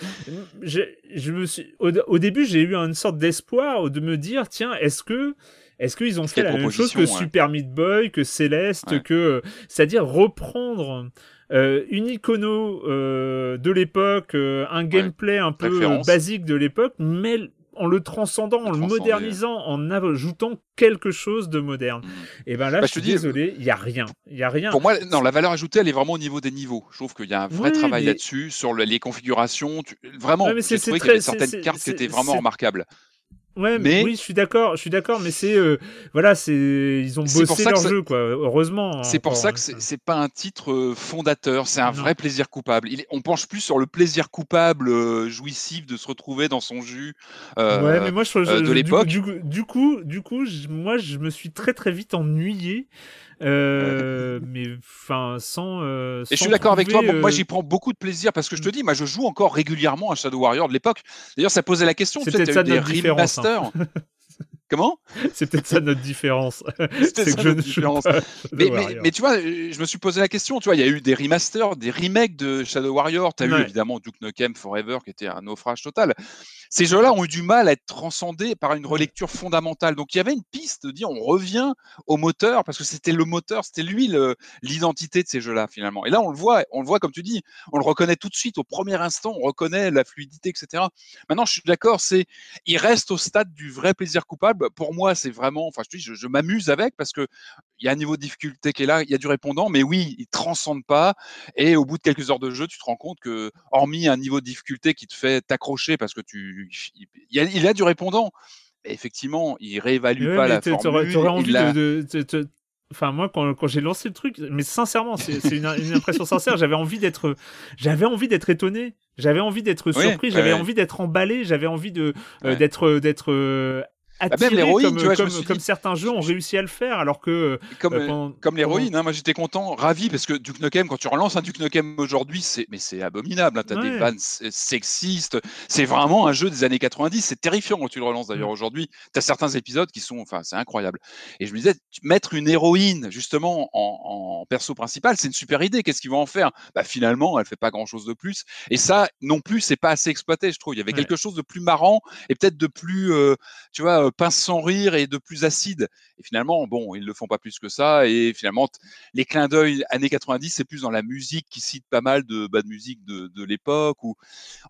Je, je me suis, au, début, j'ai eu une sorte d'espoir de me dire, tiens, est-ce que est-ce qu'ils ont fait la même chose que Super Meat Boy, que Céleste, que c'est-à-dire reprendre une icono de l'époque, un gameplay un peu basique de l'époque, mais en le transcendant, en le modernisant, en ajoutant quelque chose de moderne. Mm. Et ben là, bah, je suis désolé, il y a rien, il y a rien. Pour moi, non, la valeur ajoutée, elle est vraiment au niveau des niveaux. Je trouve qu'il y a un vrai travail là-dessus sur les configurations. Vraiment, j'ai trouvé qu'il y avait certaines cartes qui étaient vraiment remarquables. Ouais, mais oui, je suis d'accord, je suis d'accord, mais c'est euh, voilà, c'est ils ont bossé leur jeu quoi. Heureusement. C'est pour ça que c'est pas un titre euh, fondateur, c'est un vrai plaisir coupable. Il, on penche plus sur le plaisir coupable euh, jouissif de se retrouver dans son jus. ouais, mais moi je, de l'époque. Du, du, coup, du coup, moi je me suis très très vite ennuyé euh, mais enfin, sans, euh, Et je suis d'accord avec toi. moi, euh, j'y prends beaucoup de plaisir parce que je te mm. dis, moi, je joue encore régulièrement à Shadow Warrior de l'époque. D'ailleurs, ça posait la question. C'est peut-être ça des remasters. Hein. Comment? C'est peut-être ça notre différence. C'est que je ne différence. Mais, mais, mais, tu vois, je me suis posé la question. Tu vois, il y a eu des remasters, des remakes de Shadow Warrior. Tu as eu évidemment Duke Nukem Forever qui était un naufrage total ces jeux-là ont eu du mal à être transcendés par une relecture fondamentale. Donc il y avait une piste de dire on revient au moteur parce que c'était le moteur, c'était lui l'identité de ces jeux-là finalement. Et là on le voit, on le voit comme tu dis, on le reconnaît tout de suite au premier instant, on reconnaît la fluidité, etc. Maintenant je suis d'accord, c'est il reste au stade du vrai plaisir coupable. Pour moi c'est vraiment, enfin je, je m'amuse avec parce que il y a un niveau de difficulté qui est là, il y a du répondant, mais oui, il transcende pas. Et au bout de quelques heures de jeu, tu te rends compte que, hormis un niveau de difficulté qui te fait t'accrocher parce que tu, il, a, a, du répondant. effectivement, il réévalue pas la formule. envie de, Enfin, moi, quand, quand j'ai lancé le truc, mais sincèrement, c'est une, une, impression sincère. J'avais envie d'être, j'avais envie d'être étonné. J'avais envie d'être surpris. j'avais envie d'être emballé. J'avais envie de euh, d'être d'être euh, bah, même l'héroïne, comme, comme, comme certains jeux ont réussi à le faire, alors que comme, euh, comme l'héroïne, hein, moi j'étais content, ravi parce que Duke Nukem, quand tu relances un Duke Nukem aujourd'hui, c'est mais c'est abominable. Hein, T'as des vannes sexistes, c'est vraiment un jeu des années 90. C'est terrifiant quand tu le relances d'ailleurs mm. aujourd'hui. T'as certains épisodes qui sont, enfin, c'est incroyable. Et je me disais, mettre une héroïne justement en, en perso principal, c'est une super idée. Qu'est-ce qu'ils vont en faire? Bah finalement, elle fait pas grand chose de plus. Et ça, non plus, c'est pas assez exploité, je trouve. Il y avait quelque chose de plus marrant et peut-être de plus, euh, tu vois pince sans rire et de plus acide. Et finalement, bon, ils le font pas plus que ça. Et finalement, les clins d'œil années 90, c'est plus dans la musique qui cite pas mal de, bah, de musique de, de l'époque. Où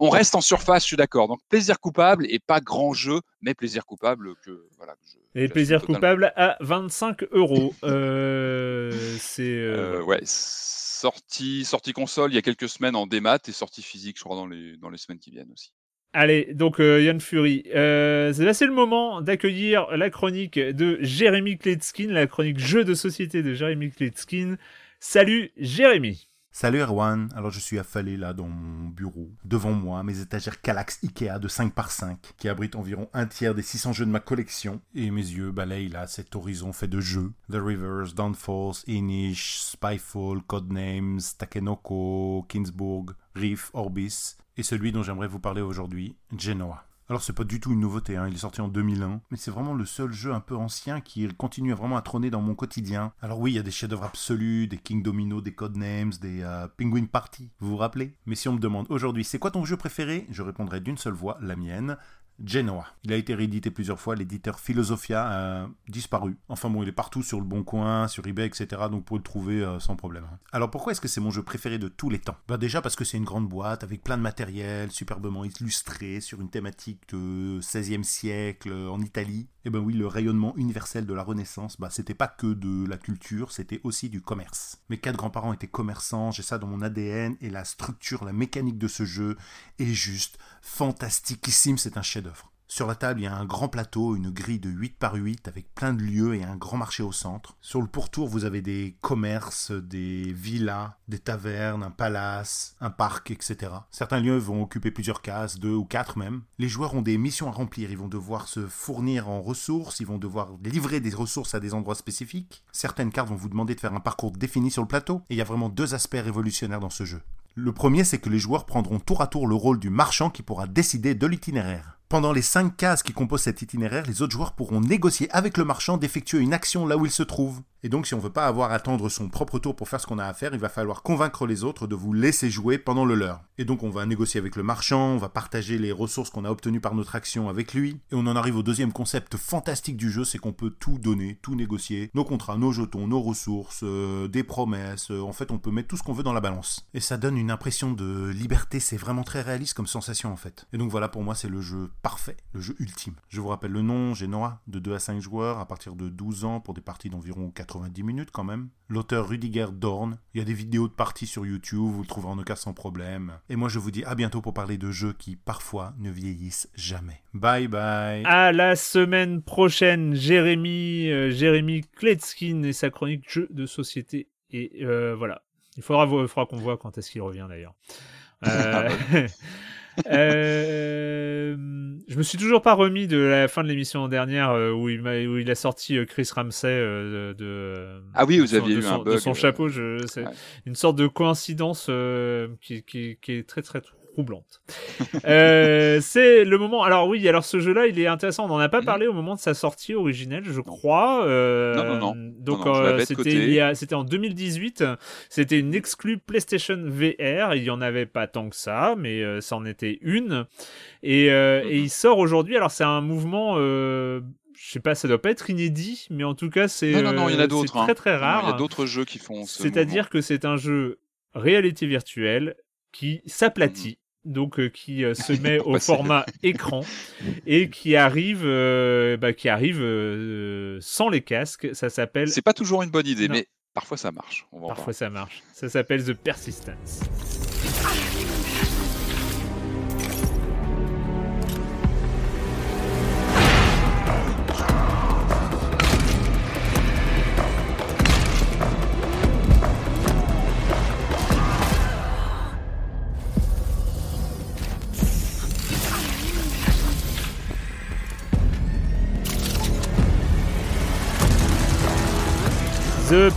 on reste en surface, je suis d'accord. Donc plaisir coupable et pas grand jeu, mais plaisir coupable que voilà. et plaisir coupable à 25 euros. Euh, c'est euh, euh, ouais. Sortie, sortie console il y a quelques semaines en démat et sortie physique, je crois, dans les, dans les semaines qui viennent aussi. Allez, donc euh, Yann Fury, euh, c'est le moment d'accueillir la chronique de Jérémy Kletskin, la chronique jeu de société de Jérémy Kletskin. Salut Jérémy Salut Erwan, alors je suis affalé là dans mon bureau, devant moi mes étagères Calax Ikea de 5 par 5 qui abritent environ un tiers des 600 jeux de ma collection et mes yeux balayent là cet horizon fait de jeux. The Rivers, Downfalls, Inish, Spyfall, Codenames, Takenoko, Kingsburg, Reef, Orbis et celui dont j'aimerais vous parler aujourd'hui, Genoa. Alors c'est pas du tout une nouveauté, hein. il est sorti en 2001, mais c'est vraiment le seul jeu un peu ancien qui continue vraiment à trôner dans mon quotidien. Alors oui, il y a des chefs-d'œuvre absolus, des King Domino, des Codenames, des euh, Penguin Party, vous vous rappelez? Mais si on me demande aujourd'hui c'est quoi ton jeu préféré, je répondrai d'une seule voix, la mienne, Genoa. Il a été réédité plusieurs fois, l'éditeur Philosophia a disparu. Enfin bon, il est partout sur le Bon Coin, sur eBay, etc. Donc pour le trouver euh, sans problème. Alors pourquoi est-ce que c'est mon jeu préféré de tous les temps? Bah déjà parce que c'est une grande boîte avec plein de matériel, superbement illustré sur une thématique de 16e siècle euh, en Italie. Et eh ben oui, le rayonnement universel de la Renaissance, bah c'était pas que de la culture, c'était aussi du commerce. Mes quatre grands-parents étaient commerçants, j'ai ça dans mon ADN et la structure, la mécanique de ce jeu est juste fantastiquissime, c'est un chef-d'œuvre. Sur la table, il y a un grand plateau, une grille de 8 par 8 avec plein de lieux et un grand marché au centre. Sur le pourtour, vous avez des commerces, des villas, des tavernes, un palace, un parc, etc. Certains lieux vont occuper plusieurs cases, deux ou quatre même. Les joueurs ont des missions à remplir, ils vont devoir se fournir en ressources, ils vont devoir livrer des ressources à des endroits spécifiques. Certaines cartes vont vous demander de faire un parcours défini sur le plateau, et il y a vraiment deux aspects révolutionnaires dans ce jeu. Le premier, c'est que les joueurs prendront tour à tour le rôle du marchand qui pourra décider de l'itinéraire. Pendant les cinq cases qui composent cet itinéraire, les autres joueurs pourront négocier avec le marchand d'effectuer une action là où il se trouve. Et donc si on veut pas avoir à attendre son propre tour pour faire ce qu'on a à faire, il va falloir convaincre les autres de vous laisser jouer pendant le leur. Et donc on va négocier avec le marchand, on va partager les ressources qu'on a obtenues par notre action avec lui. Et on en arrive au deuxième concept fantastique du jeu, c'est qu'on peut tout donner, tout négocier. Nos contrats, nos jetons, nos ressources, euh, des promesses, euh, en fait on peut mettre tout ce qu'on veut dans la balance. Et ça donne une impression de liberté, c'est vraiment très réaliste comme sensation en fait. Et donc voilà pour moi c'est le jeu parfait, le jeu ultime. Je vous rappelle le nom, Genoa, de 2 à 5 joueurs à partir de 12 ans pour des parties d'environ 90 minutes quand même. L'auteur Rudiger Dorn, il y a des vidéos de parties sur YouTube, vous le trouverez en cas sans problème. Et moi je vous dis à bientôt pour parler de jeux qui parfois ne vieillissent jamais. Bye bye. À la semaine prochaine, Jérémy, euh, Jérémy Kletskin et sa chronique jeux de société. Et euh, voilà. Il faudra, faudra qu'on voit quand est-ce qu'il revient d'ailleurs. Euh... Euh, je me suis toujours pas remis de la fin de l'émission dernière euh, où, il a, où il a sorti euh, Chris Ramsey de, ah oui vous aviez eu son, un bug, de son chapeau c'est une sorte de coïncidence qui, qui, qui, est très très troublante. euh, c'est le moment. Alors oui, alors ce jeu-là, il est intéressant. On n'en a pas mhm. parlé au moment de sa sortie originelle, je crois. Euh, non, non, non. Donc euh, c'était c'était en 2018. C'était une exclue PlayStation VR. Il y en avait pas tant que ça, mais euh, ça en était une. Et, euh, et mhm. il sort aujourd'hui. Alors c'est un mouvement je sais pas, ça doit pas être inédit, mais en tout cas, c'est non, non, non, il y en a d'autres. Très très rare. il y a d'autres jeux qui font. C'est-à-dire que c'est un jeu réalité virtuelle qui s'aplatit donc euh, qui euh, se met au format écran et qui arrive, euh, bah, qui arrive sans les casques. Ça s'appelle. C'est pas toujours une bonne idée, mais parfois ça marche. parfois ça marche. Ça s'appelle The Persistence.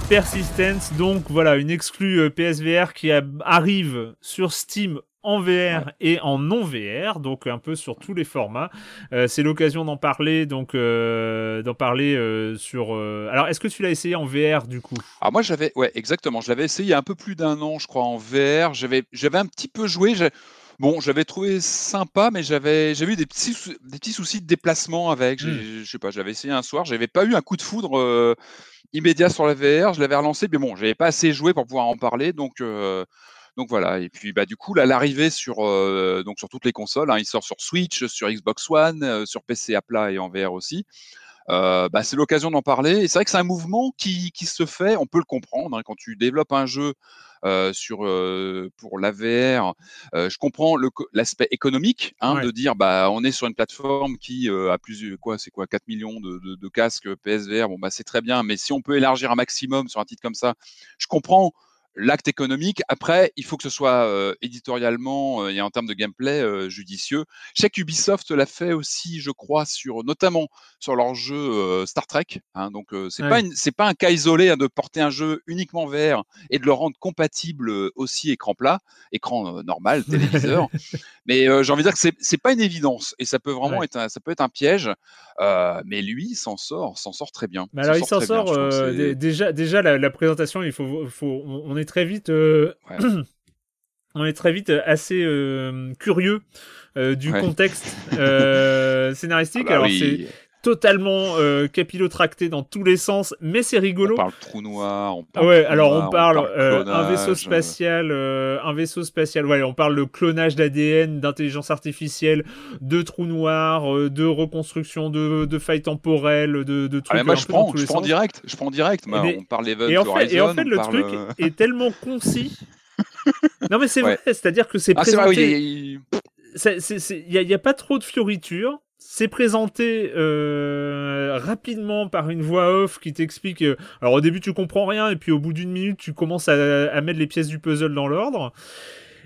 Persistence, donc voilà, une exclue euh, PSVR qui arrive sur Steam en VR et en non VR, donc un peu sur tous les formats. Euh, c'est l'occasion d'en parler, donc euh, d'en parler sur. Alors, est-ce que tu l'as essayé en VR du coup? Ah moi j'avais, ouais, exactement. Je l'avais essayé il y a un peu plus d'un an, je crois, en VR. J'avais, j'avais un petit peu joué. Bon, j'avais trouvé sympa, mais j'avais, j'avais eu des petits, des petits soucis de déplacement avec. Hmm. Je sais pas, j'avais essayé un soir, j'avais pas eu un coup de foudre immédiat sur la VR. Je l'avais relancé, mais bon, j'avais pas assez joué pour pouvoir en parler, donc. Euh, donc voilà, et puis bah du coup là l'arrivée sur euh, sur toutes les consoles, hein, il sort sur Switch, sur Xbox One, euh, sur PC à plat et en VR aussi. Bah, c'est l'occasion d'en parler. Et c'est vrai que c'est un mouvement qui, qui, se fait, on peut le comprendre, hein, quand tu développes un jeu euh, sur euh, pour l'AVR. Euh, je comprends l'aspect économique hein, de dire bah on est sur une plateforme qui a plus quoi c'est quoi 4 millions de, de, de, casques PSVR. Bon bah c'est très bien, mais si on peut élargir un maximum sur un titre comme ça, je comprends l'acte économique. Après, il faut que ce soit euh, éditorialement et en termes de gameplay judicieux. Je sais qu'Ubisoft l'a fait aussi, je crois, sur notamment sur leur jeu Star Trek. Hein, donc c'est pas c'est pas un cas isolé hein, de porter un jeu uniquement vert et de le rendre compatible aussi écran plat, écran normal, téléviseur. mais j'ai envie de dire que c'est pas une évidence et ça peut vraiment être un, ça peut être un piège. mais lui s'en sort, s'en sort très bien. alors il s'en sort, déjà déjà la, présentation, il faut, faut on, est très vite. on est très vite assez curieux du contexte scénaristique. Ah bah alors c'est totalement euh, capillotracté dans tous les sens, mais c'est rigolo. On parle trou noir. On parle ouais, alors on parle, euh, un vaisseau spatial, euh, un vaisseau spatial. Ouais, on parle de clonage d'ADN, d'intelligence artificielle, de trou noir, euh, de reconstruction de, de failles temporelles, de, de trucs. Ah, moi, je prends, je prends direct. Je prends direct. on parle Event et en fait, et en fait le truc est tellement concis. non mais c'est vrai, c'est-à-dire que c'est ah, présenté. il n'y a, a, pas trop de fioritures c'est présenté euh, rapidement par une voix off qui t'explique. Euh, alors au début tu comprends rien et puis au bout d'une minute tu commences à, mettre les pièces du puzzle dans l'ordre.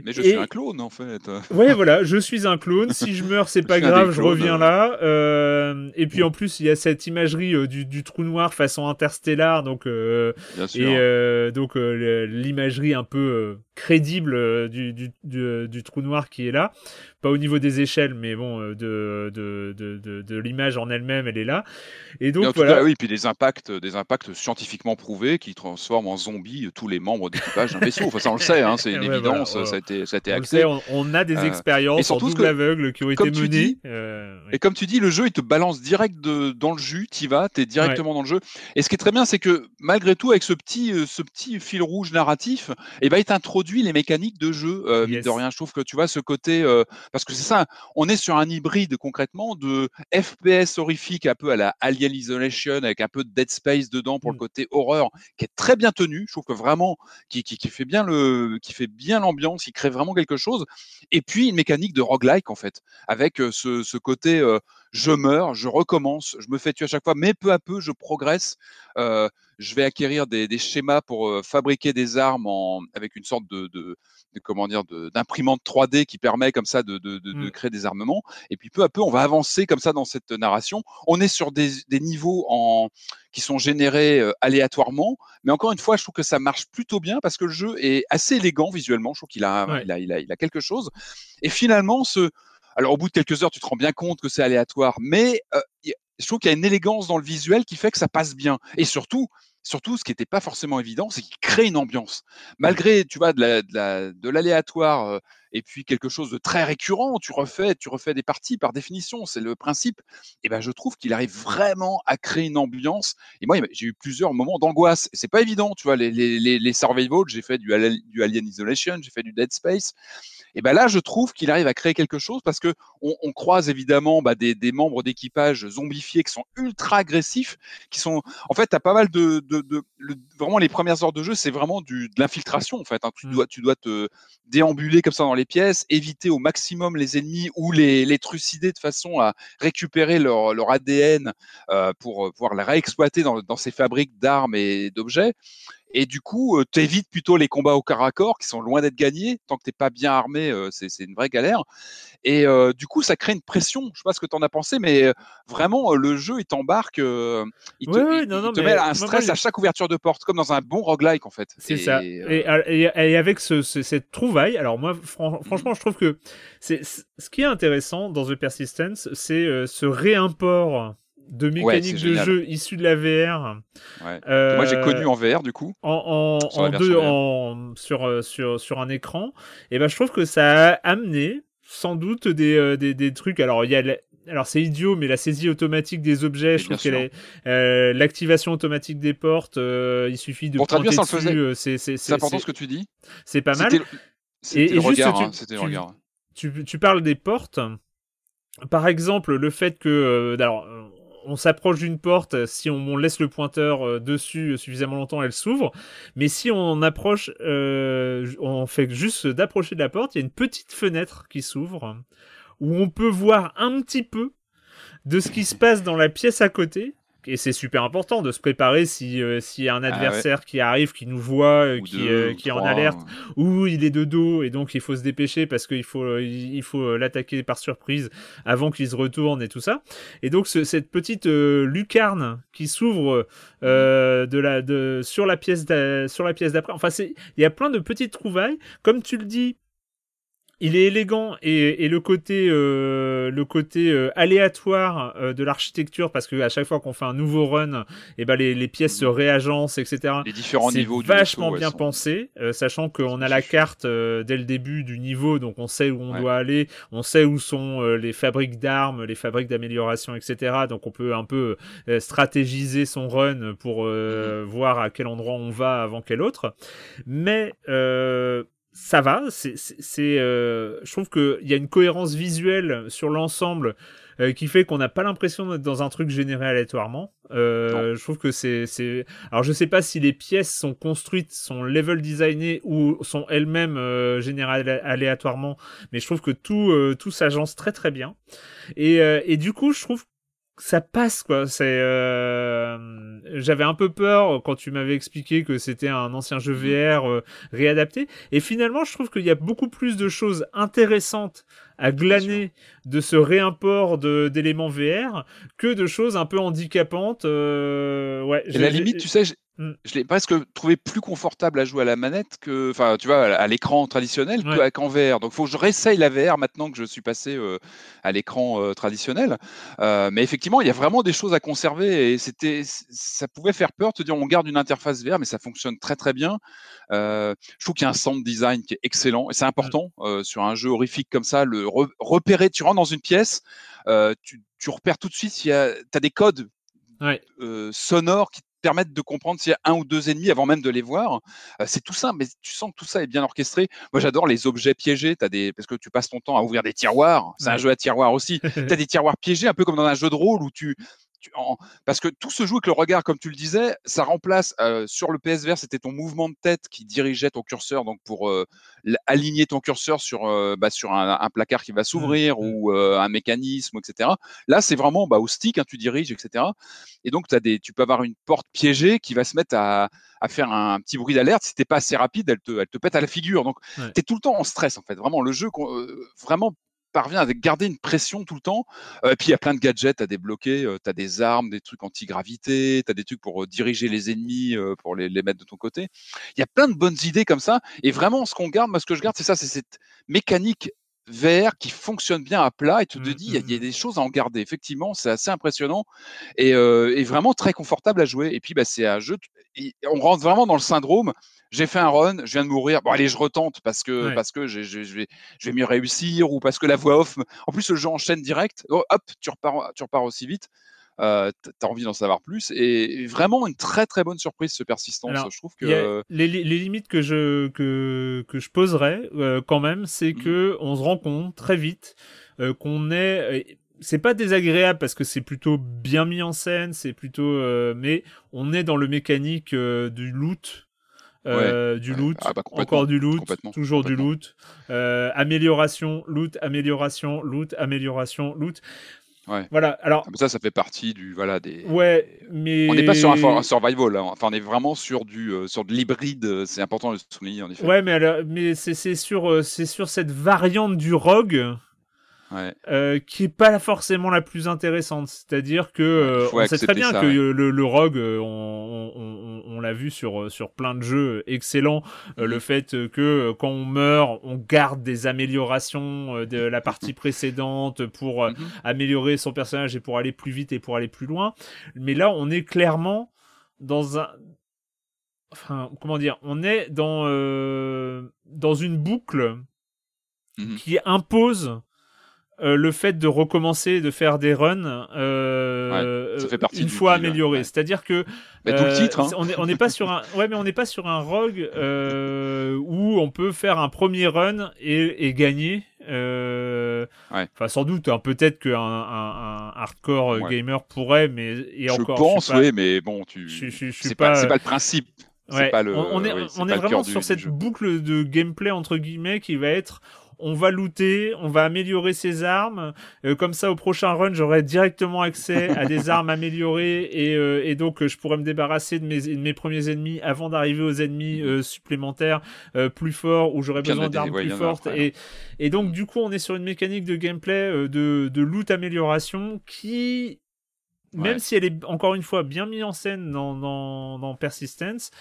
Mais je suis un clone en fait. Ouais, voilà, je suis un clone. Si je meurs, c'est pas grave, je reviens là. Euh, et puis en plus, il y a cette imagerie du, trou noir façon interstellar, donc Bien sûr. et donc l'imagerie un peu crédible du, du, trou noir qui est là pas au niveau des échelles, mais bon, euh, de, de, de, de, l'image en elle-même, elle est là. Et donc, voilà. oui, puis des impacts, des impacts scientifiquement prouvés qui transforment en zombies tous les membres d'équipage d'un vaisseau. Enfin, ça, on le sait, hein, c'est une évidence, ça, a été, ça a été acté. On, on, a des euh, expériences en double aveugle qui ont été menées. Euh, et comme tu dis, le jeu, il te balance direct dans le jus, tu vas, tu es directement dans le jeu. Et ce qui est très bien, c'est que malgré tout, avec ce petit, ce petit fil rouge narratif, et eh ben, il t'introduit les mécaniques de jeu. De rien, je trouve que tu vois ce côté parce que c'est ça, on est sur un hybride concrètement de FPS horrifique un peu à la Alien Isolation avec un peu de Dead Space dedans pour le mmh. côté horreur qui est très bien tenu. Je trouve que vraiment qui, qui, fait bien le qui fait bien l'ambiance, qui crée vraiment quelque chose. Et puis une mécanique de roguelike en fait avec ce, ce côté je meurs, je recommence, je me fais tuer à chaque fois, mais peu à peu je progresse. je vais acquérir des, des schémas pour fabriquer des armes en, avec une sorte de, de comment dire d'imprimante 3D qui permet comme ça de, mmh. créer des armements. Et puis peu à peu, on va avancer comme ça dans cette narration. On est sur des, des niveaux en, qui sont générés euh, aléatoirement, mais encore une fois, je trouve que ça marche plutôt bien parce que le jeu est assez élégant visuellement. Je trouve qu'il a, il a, il a, il a, quelque chose. Et finalement, ce, alors au bout de quelques heures, tu te rends bien compte que c'est aléatoire, mais euh, je trouve qu'il y a une élégance dans le visuel qui fait que ça passe bien. Et surtout, surtout, ce qui n'était pas forcément évident, c'est qu'il crée une ambiance. Malgré, tu vois, de l'aléatoire euh, et puis quelque chose de très récurrent, tu refais, tu refais des parties par définition, c'est le principe. Et ben, je trouve qu'il arrive vraiment à créer une ambiance. Et moi, j'ai eu plusieurs moments d'angoisse. C'est pas évident, tu vois, les, les, les, j'ai fait du Alien Isolation, j'ai fait du Dead Space. Et ben là, je trouve qu'il arrive à créer quelque chose parce que on, on croise évidemment bah, des, des, membres d'équipage zombifiés qui sont ultra agressifs, qui sont, en fait, tu as pas mal de, de, de vraiment les premières heures de jeu, c'est vraiment du, de l'infiltration en fait. Hein. Tu mmh. dois, tu dois te déambuler comme ça dans les pièces, éviter au maximum les ennemis ou les, les trucider de façon à récupérer leur, leur ADN euh, pour pouvoir les réexploiter dans, dans ces fabriques d'armes et d'objets. Et du coup, euh, tu évites plutôt les combats au corps à corps qui sont loin d'être gagnés. Tant que tu pas bien armé, euh, c'est une vraie galère. Et euh, du coup, ça crée une pression. Je sais pas ce que tu en as pensé, mais vraiment, le jeu, il t'embarque. il te, met un stress à chaque ouverture de porte, comme dans un bon roguelike, en fait. C'est ça. Et, et, avec ce, cette trouvaille, alors moi, mmh. franchement, je trouve que c'est ce qui est intéressant dans The Persistence, c'est ce réimport de mécaniques de jeu issues de la VR. Euh, moi j'ai connu en VR du coup. En, en, deux, en sur, euh, sur, sur un écran. Et ben je trouve que ça a amené sans doute des, euh, des, des, trucs. Alors il y a alors c'est idiot, mais la saisie automatique des objets, je trouve qu'elle est l'activation automatique des portes. il suffit de pour traduire, ça le faisait. C'est important ce que tu dis. C'est pas mal. C'était le regard. Hein, tu, regard. Tu, tu, parles des portes. Par exemple, le fait que alors on s'approche d'une porte, si on, laisse le pointeur euh, dessus suffisamment longtemps, elle s'ouvre. Mais si on approche, euh, on fait juste d'approcher de la porte, il y a une petite fenêtre qui s'ouvre où on peut voir un petit peu de ce qui se passe dans la pièce à côté. Et c'est super important de se préparer si euh, s'il y a un ah adversaire qui arrive, qui nous voit, euh, qui, euh, qui est en alerte, ou il est de dos et donc il faut se dépêcher parce qu'il faut il faut l'attaquer par surprise avant qu'il se retourne et tout ça. Et donc cette petite lucarne qui s'ouvre mhm. de la de sur la pièce sur la pièce d'après. Enfin c'est il y a plein de petites trouvailles. Comme tu le dis, il est élégant et, le côté, euh, le côté euh, aléatoire euh, de l'architecture, parce que à chaque fois qu'on fait un nouveau run, et eh ben les, pièces se réagencent, etc. Les différents niveaux. Vachement bien pensé, sachant qu'on a la carte dès le début du niveau, donc on sait où on doit aller, on sait où sont les fabriques d'armes, les fabriques d'amélioration, etc. Donc on peut un peu stratégiser son run pour mhm. voir à quel endroit on va avant quel autre. Mais ça va. C'est, euh, je trouve qu'il y a une cohérence visuelle sur l'ensemble euh, qui fait qu'on n'a pas l'impression d'être dans un truc généré aléatoirement. Euh, je trouve que c'est, c'est. Alors je sais pas si les pièces sont construites, sont level designées ou sont elles-mêmes générées aléatoirement, mais je trouve que tout, tout s'agence très très bien. Et, et du coup, je trouve ça passe quoi. C'est, euh... j'avais un peu peur quand tu m'avais expliqué que c'était un ancien jeu mhm. VR euh, réadapté, et finalement je trouve qu'il y a beaucoup plus de choses intéressantes à glaner de ce réimport de, d'éléments VR que de choses un peu handicapantes. Euh... Ouais. Et la limite, tu sais, Mm. Je l'ai presque trouvé plus confortable à jouer à la manette que, enfin, tu vois, à l'écran traditionnel qu'avec en VR. Donc, il faut que je réessaye la VR maintenant que je suis passé euh, à l'écran euh, traditionnel. Euh, mais effectivement, il y a vraiment des choses à conserver et c'était, ça pouvait faire peur de te dire on garde une interface VR, mais ça fonctionne très très bien. je trouve qu'il y a un sound design qui est excellent et c'est mm. important sur un jeu horrifique comme ça, le repérer. Tu rentres dans une pièce, tu, tu repères tout de suite tu as des codes sonores qui permettre de comprendre s'il y a un ou deux ennemis avant même de les voir. Euh, c'est tout ça, mais tu sens que tout ça est bien orchestré. Moi, j'adore les objets piégés. As des... Parce que tu passes ton temps à ouvrir des tiroirs. C'est un jeu à tiroirs aussi. tu as des tiroirs piégés, un peu comme dans un jeu de rôle où tu, parce que tout se joue avec le regard, comme tu le disais, ça remplace euh, sur le PSVR, c'était ton mouvement de tête qui dirigeait ton curseur, donc pour euh, aligner ton curseur sur euh, bah, sur un, placard qui va mmh, s'ouvrir mmh. ou un mécanisme, etc. Là, c'est vraiment bah, au stick, hein, tu diriges, etc. Et donc, as des, tu peux avoir une porte piégée qui va se mettre à, à faire un, petit bruit d'alerte. Si t'es pas assez rapide, elle te, elle te pète à la figure. Donc, tu es tout le temps en stress, en fait. Vraiment, le jeu, vraiment parvient à garder une pression tout le temps. Euh, et puis il y a plein de gadgets à débloquer. Euh, tu as des armes, des trucs anti-gravité, tu as des trucs pour euh, diriger les ennemis, pour les, mettre de ton côté. Il y a plein de bonnes idées comme ça. Et vraiment, ce qu'on garde, moi, ce que je garde, c'est ça, c'est cette mécanique VR qui fonctionne bien à plat et tu te mmh, dis il y, a mmh, mmh. des choses à en garder effectivement c'est assez impressionnant et, vraiment très confortable à jouer et puis bah, c'est un jeu on rentre vraiment dans le syndrome j'ai fait un run, je viens de mourir. Bon, allez, je retente parce que, parce que je, vais, je vais mieux réussir ou parce que la voix off. En plus, le jeu enchaîne direct. Oh, hop, tu repars, tu repars aussi vite. Euh, tu as envie d'en savoir plus. Et vraiment une très très bonne surprise ce persistance. je trouve que les, les, limites que je que, que je poserais euh, quand même, c'est mmh. que on se rend compte très vite euh, qu'on est c'est pas désagréable parce que c'est plutôt bien mis en scène, c'est plutôt mais on est dans le mécanique du loot euh, du loot, ah, bah, encore du loot, toujours du loot, euh, amélioration, loot, amélioration, loot, amélioration, loot. Ouais. Voilà. Alors ah, ça, ça fait partie du voilà des. Ouais, mais on n'est pas sur un, survival. Hein. Enfin, on est vraiment sur du euh, sur de l'hybride. C'est important de le souligner en effet. Ouais, mais alors, mais c'est sur c'est sur cette variante du rogue euh, qui est pas forcément la plus intéressante. C'est-à-dire que euh, on sait très bien que le, le, rogue, euh, on, on, on, l'a vu sur sur plein de jeux excellents, le mhm. fait que quand on meurt, on garde des améliorations de la partie précédente pour mhm. améliorer son personnage et pour aller plus vite et pour aller plus loin. Mais là, on est clairement dans un enfin comment dire, on est dans dans une boucle mhm. qui impose euh, le fait de recommencer de faire des runs euh, une fois amélioré. C'est-à-dire que euh, titre, hein. on n'est pas sur un ouais mais on n'est pas sur un rogue où on peut faire un premier run et, gagner. Enfin sans doute hein, peut-être qu'un un, hardcore gamer pourrait mais et je encore pense oui mais bon tu c'est pas, pas, le principe. on, est, on est vraiment sur cette boucle de gameplay entre guillemets qui va être on va looter, on va améliorer ses armes. Euh, comme ça, au prochain run, j'aurai directement accès à des armes améliorées et, euh, et, donc je pourrais me débarrasser de mes, de mes premiers ennemis avant d'arriver aux ennemis euh, supplémentaires plus forts où j'aurais besoin d'armes plus fortes. et, et donc, du coup, on est sur une mécanique de gameplay de, de loot amélioration qui même si elle est encore une fois bien mise en scène dans, dans, dans Persistence,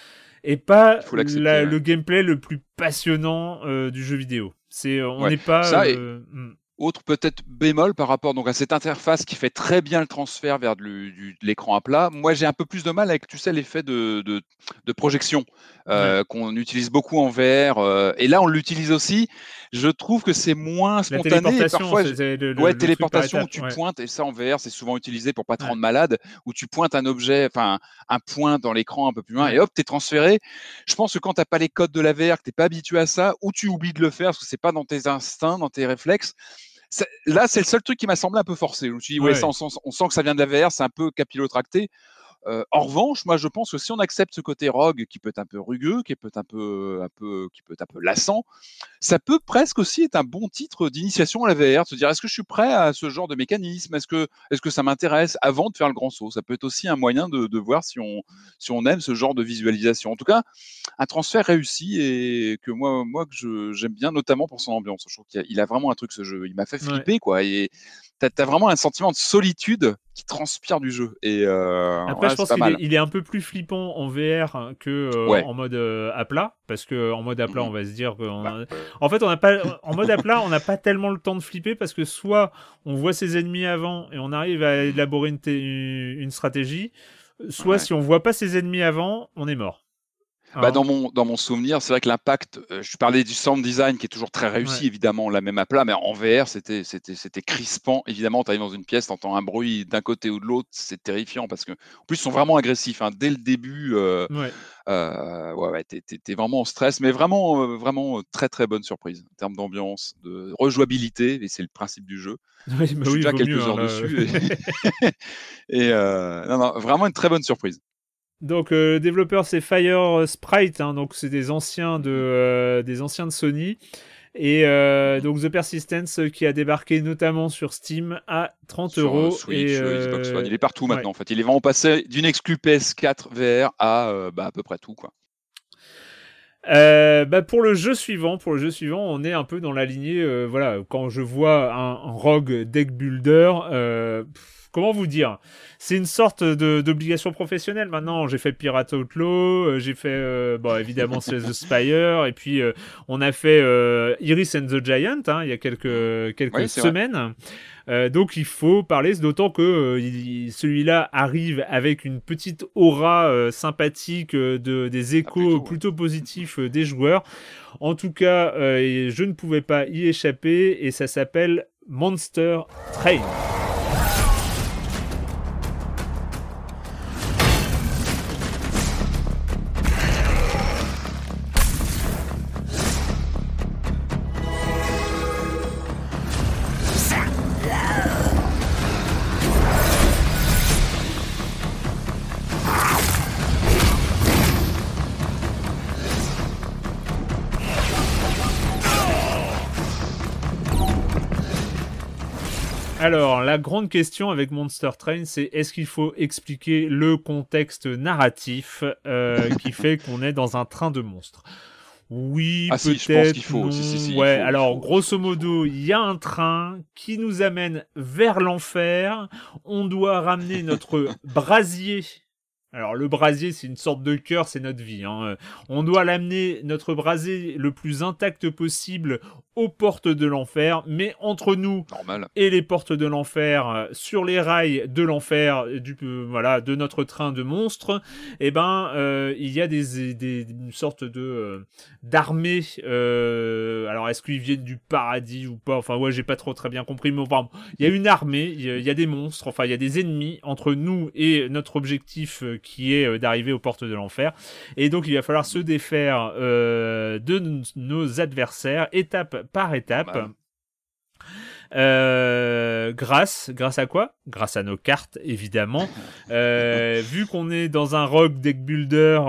et pas le gameplay le plus passionnant euh, du jeu vidéo. C'est, on n'est pas. Euh, hmm. Autre peut-être bémol par rapport donc à cette interface qui fait très bien le transfert vers de l'écran à plat. Moi, j'ai un peu plus de mal avec, tu sais, l'effet de, de, projection euh, qu'on utilise beaucoup en VR. Euh, et là, on l'utilise aussi. Je trouve que c'est moins spontané. La parfois, le, ouais, téléportation où tu pointes, et ça en VR, c'est souvent utilisé pour pas te rendre malade, où tu pointes un objet, enfin un point dans l'écran un peu plus loin, et hop, tu es transféré. Je pense que quand tu n'as pas les codes de la VR, que tu n'es pas habitué à ça, ou tu oublies de le faire parce que c'est pas dans tes instincts, dans tes réflexes là, c'est le seul truc qui m'a semblé un peu forcé. Je me suis dit, ouais, on, sent que ça vient de la VR, c'est un peu capillotracté. Euh, en revanche, moi, je pense que si on accepte ce côté rogue qui peut être un peu rugueux, qui peut être un peu, un peu, qui peut être un peu lassant, ça peut presque aussi être un bon titre d'initiation à la VR. De se dire, est-ce que je suis prêt à ce genre de mécanisme? Est-ce que, est-ce que ça m'intéresse avant de faire le grand saut? Ça peut être aussi un moyen de, de, voir si on, si on aime ce genre de visualisation. En tout cas, un transfert réussi et que moi, moi que j'aime bien, notamment pour son ambiance. Je trouve qu'il a, a, vraiment un truc ce jeu. Il m'a fait flipper, quoi. Et tu as, vraiment un sentiment de solitude qui transpire du jeu. Et euh, Après, je pense qu'il est, il est, un peu plus flippant en VR que euh, en mode euh, à plat, parce que en mode à plat, mm-hmm. on va se dire que, en fait, on n'a pas, en mode à plat, on n'a pas tellement le temps de flipper parce que soit on voit ses ennemis avant et on arrive à élaborer une, une stratégie, soit si on voit pas ses ennemis avant, on est mort. Bah, dans, mon, dans mon souvenir, c'est vrai que l'impact, euh, je parlais du sound design qui est toujours très réussi, évidemment, la même à plat, mais en VR, c'était, crispant. Évidemment, tu arrives dans une pièce, tu entends un bruit d'un côté ou de l'autre, c'est terrifiant parce que, en plus, ils sont vraiment agressifs. Hein. Dès le début, euh, ouais. Euh, ouais, ouais, t'es, vraiment en stress, mais vraiment, euh, vraiment très très bonne surprise en termes d'ambiance, de rejouabilité, et c'est le principe du jeu. Oui, je suis déjà quelques heures hein, dessus. Et, non, non, vraiment une très bonne surprise. Donc euh, le développeur c'est Fire Sprite, hein, donc c'est des anciens de euh, des anciens de Sony. Et euh, donc The Persistence qui a débarqué notamment sur Steam à 30 euros. Switch, et, Xbox One. Il est partout maintenant en fait. Il est vraiment passé d'une exclu PS4 VR à bah, à peu près tout quoi. bah pour le jeu suivant, pour le jeu suivant, on est un peu dans la lignée. voilà, quand je vois un, Rogue Deck Builder, comment vous dire c'est une sorte d'obligation professionnelle maintenant. J'ai fait Pirate Outlaw, euh, j'ai fait euh, bon évidemment The Spire, et puis euh, on a fait Iris and the Giant hein, il y a quelques quelques semaines. donc il faut parler, d'autant que celui-là arrive avec une petite aura sympathique de des ah, échos plutôt, positifs des joueurs. En tout cas, je ne pouvais pas y échapper et ça s'appelle Monster Train. La grande question avec Monster Train, c'est est-ce qu'il faut expliquer le contexte narratif euh, qui fait qu'on est dans un train de monstres? Oui, ah, peut-être. Si, faut. Ouais, alors grosso modo, il y a un train qui nous amène vers l'enfer. On doit ramener notre brasier alors le brasier, c'est une sorte de cœur, c'est notre vie. Hein. On doit l'amener, notre brasier, le plus intact possible aux portes de l'enfer, mais entre nous et les portes de l'enfer, euh, sur les rails de l'enfer, du euh, voilà, de notre train de monstres, eh ben euh, il y a des, des une sorte de d'armée. alors est-ce qu'ils viennent du paradis ou pas? Enfin ouais, j'ai pas trop très bien compris, mais enfin il y a une armée, il y, a des monstres, enfin il y a des ennemis entre nous et notre objectif qui est d'arriver aux portes de l'enfer, et donc il va falloir se défaire de nos adversaires étape par étape. Grâce, grâce à quoi? Grâce à nos cartes, évidemment. vu qu'on est dans un rogue deck builder,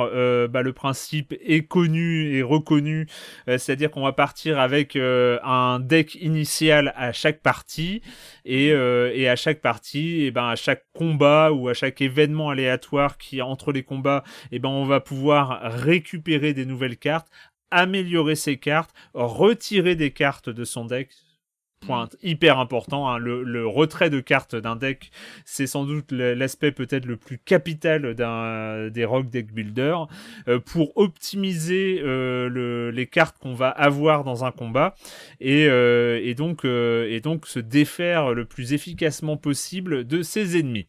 bah, le principe est connu et reconnu, c'est-à-dire qu'on va partir avec un deck initial à chaque partie. Et, et à chaque partie, et ben à chaque combat ou à chaque événement aléatoire qui entre les combats, et ben on va pouvoir récupérer des nouvelles cartes, améliorer ses cartes, retirer des cartes de son deck point hyper important. Hein. Le, retrait de cartes d'un deck, c'est sans doute l'aspect peut-être le plus capital d'un des rock deck builder euh, pour optimiser euh, les cartes qu'on va avoir dans un combat euh, et donc se défaire le plus efficacement possible de ses ennemis.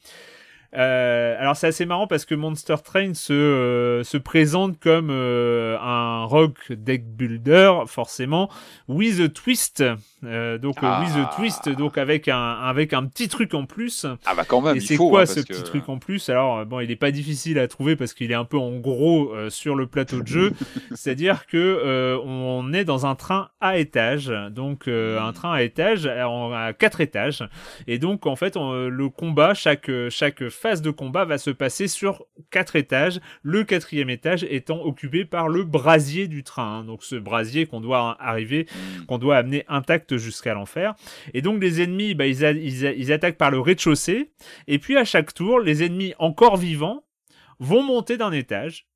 Euh, alors c'est assez marrant parce que Monster Train se, euh, se présente comme euh, un rock deck builder, forcément, with a twist. donc with a ah. twist, donc avec un, avec un petit truc en plus. Ah bah quand même. Et c'est quoi hein, ce petit truc en plus? Alors bon, il est pas difficile à trouver parce qu'il est un peu en gros sur le plateau de jeu. C'est-à-dire que on est dans un train à étage, donc un train à étage à quatre étages. Et donc en fait le combat, chaque chaque phase de combat va se passer sur quatre étages, le quatrième étage étant occupé par le brasier du train. Hein. Donc ce brasier qu'on doit arriver, qu'on doit amener intact jusqu'à l'enfer. Et donc les ennemis, bah, ils, ils attaquent par le rez-de-chaussée. Et puis à chaque tour, les ennemis encore vivants vont monter d'un étage